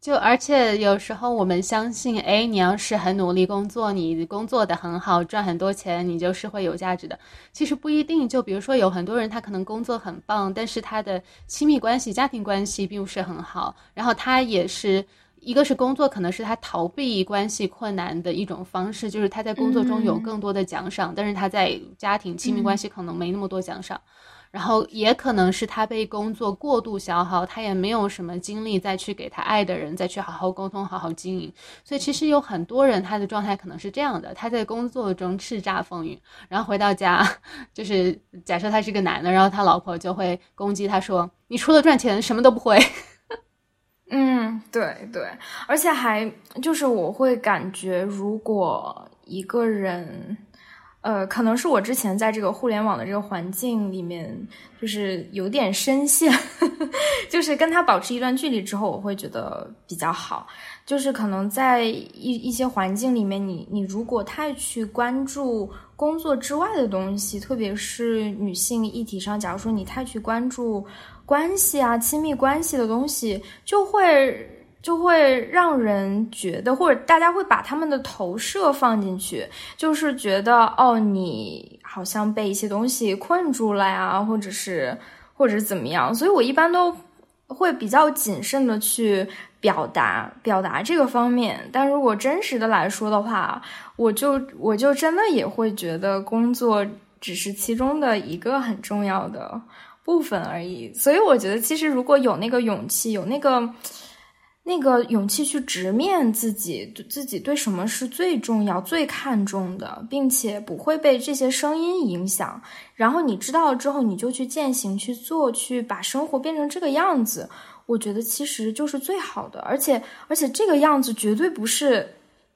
就而且有时候我们相信，哎，你要是很努力工作，你工作的很好，赚很多钱，你就是会有价值的。其实不一定。就比如说，有很多人他可能工作很棒，但是他的亲密关系、家庭关系并不是很好。然后他也是一个是工作，可能是他逃避关系困难的一种方式，就是他在工作中有更多的奖赏，但是他在家庭亲密关系可能没那么多奖赏。然后也可能是他被工作过度消耗，他也没有什么精力再去给他爱的人再去好好沟通、好好经营。所以其实有很多人他的状态可能是这样的：他在工作中叱咤风云，然后回到家，就是假设他是个男的，然后他老婆就会攻击他说：“你除了赚钱什么都不会。”嗯，对对，而且还就是我会感觉，如果一个人，呃，可能是我之前在这个互联网的这个环境里面，就是有点深陷，就是跟他保持一段距离之后，我会觉得比较好。就是可能在一一些环境里面，你你如果太去关注工作之外的东西，特别是女性议题上，假如说你太去关注。关系啊，亲密关系的东西，就会就会让人觉得，或者大家会把他们的投射放进去，就是觉得哦，你好像被一些东西困住了呀，或者是或者怎么样。所以我一般都会比较谨慎的去表达表达这个方面。但如果真实的来说的话，我就我就真的也会觉得工作只是其中的一个很重要的。部分而已，所以我觉得，其实如果有那个勇气，有那个那个勇气去直面自己，自己对什么是最重要、最看重的，并且不会被这些声音影响，然后你知道了之后，你就去践行、去做，去把生活变成这个样子，我觉得其实就是最好的，而且而且这个样子绝对不是。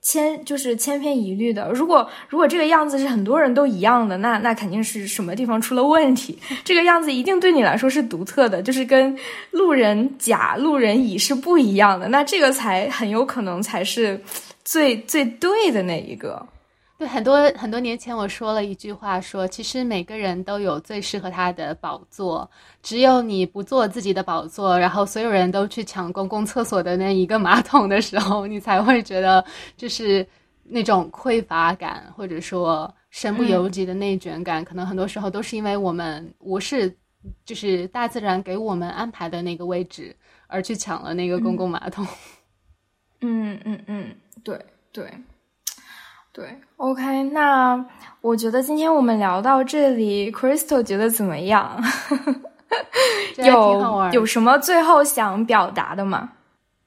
千就是千篇一律的。如果如果这个样子是很多人都一样的，那那肯定是什么地方出了问题。这个样子一定对你来说是独特的，就是跟路人甲、路人乙是不一样的。那这个才很有可能才是最最对的那一个。对，很多很多年前我说了一句话，说其实每个人都有最适合他的宝座，只有你不做自己的宝座，然后所有人都去抢公共厕所的那一个马桶的时候，你才会觉得就是那种匮乏感，或者说身不由己的内卷感，可能很多时候都是因为我们无视就是大自然给我们安排的那个位置，而去抢了那个公共马桶。嗯嗯嗯，对对。对，OK，那我觉得今天我们聊到这里，Crystal 觉得怎么样？有有什么最后想表达的吗？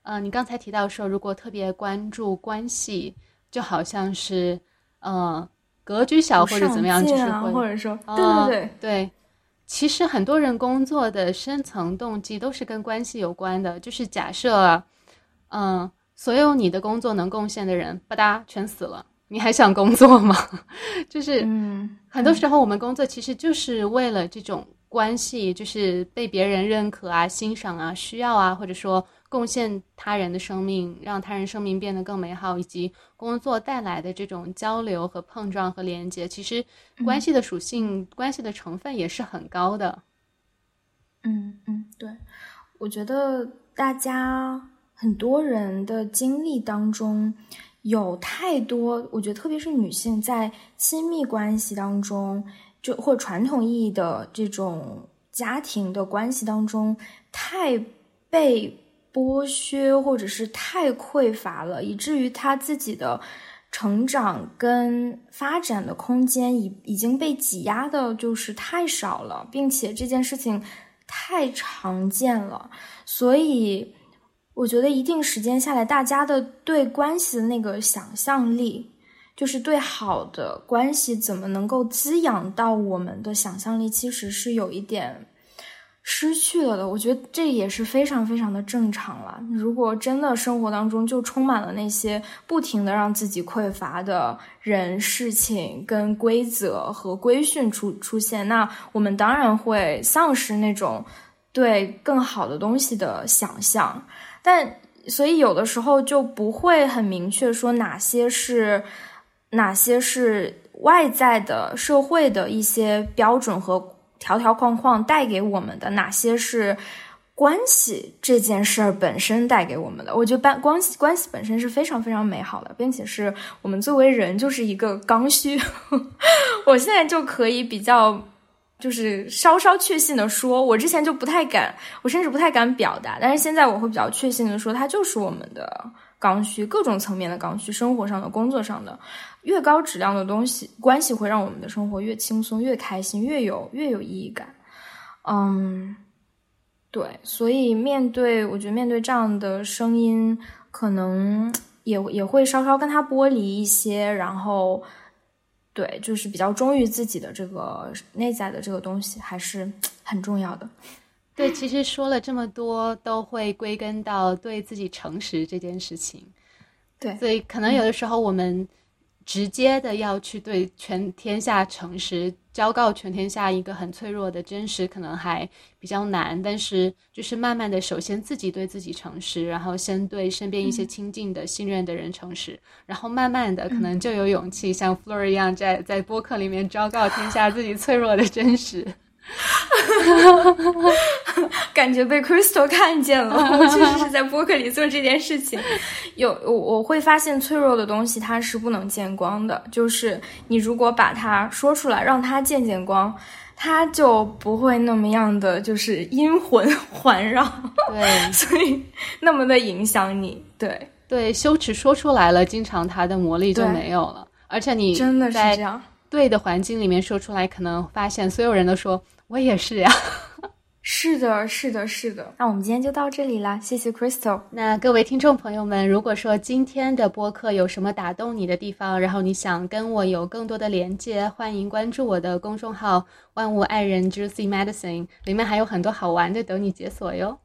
嗯，你刚才提到说，如果特别关注关系，就好像是嗯格局小或者怎么样，就是会或者说对对对对。其实很多人工作的深层动机都是跟关系有关的，就是假设嗯所有你的工作能贡献的人，吧嗒全死了。你还想工作吗？就是，嗯，很多时候我们工作其实就是为了这种关系，就是被别人认可啊、欣赏啊、需要啊，或者说贡献他人的生命，让他人生命变得更美好，以及工作带来的这种交流和碰撞和连接。其实，关系的属性、关系的成分也是很高的。嗯嗯，对，我觉得大家很多人的经历当中。有太多，我觉得特别是女性在亲密关系当中，就或传统意义的这种家庭的关系当中，太被剥削，或者是太匮乏了，以至于她自己的成长跟发展的空间已已经被挤压的，就是太少了，并且这件事情太常见了，所以。我觉得一定时间下来，大家的对关系的那个想象力，就是对好的关系怎么能够滋养到我们的想象力，其实是有一点失去了的。我觉得这也是非常非常的正常了。如果真的生活当中就充满了那些不停的让自己匮乏的人、事情跟规则和规训出出现，那我们当然会丧失那种对更好的东西的想象。但所以有的时候就不会很明确说哪些是哪些是外在的社会的一些标准和条条框框带给我们的，哪些是关系这件事儿本身带给我们的。我觉得关系关系本身是非常非常美好的，并且是我们作为人就是一个刚需。我现在就可以比较。就是稍稍确信的说，我之前就不太敢，我甚至不太敢表达，但是现在我会比较确信的说，它就是我们的刚需，各种层面的刚需，生活上的、工作上的，越高质量的东西关系会让我们的生活越轻松、越开心、越有越有意义感。嗯，对，所以面对，我觉得面对这样的声音，可能也也会稍稍跟他剥离一些，然后，对，就是比较忠于自己的这个内在的这个东西，还是 很重要的。对，其实说了这么多，都会归根到对自己诚实这件事情。对，所以可能有的时候我们直接的要去对全天下诚实，昭告全天下一个很脆弱的真实，可能还比较难。但是就是慢慢的，首先自己对自己诚实，然后先对身边一些亲近的、信任的人诚实，然后慢慢的可能就有勇气像 Flor 一样，在在播客里面昭告天下自己脆弱的真实。感觉被 Crystal 看见了，我确实是在播客里做这件事情。有我我会发现脆弱的东西它是不能见光的，就是你如果把它说出来，让它见见光，它就不会那么样的就是阴魂环绕，对，所以那么的影响你。对对，羞耻说出来了，经常它的魔力就没有了，而且你真的是这样。对的环境里面说出来，可能发现所有人都说我也是呀。是的，是的，是的。那我们今天就到这里啦，谢谢 Crystal。那各位听众朋友们，如果说今天的播客有什么打动你的地方，然后你想跟我有更多的连接，欢迎关注我的公众号“万物爱人 Juicy Medicine”，里面还有很多好玩的等你解锁哟。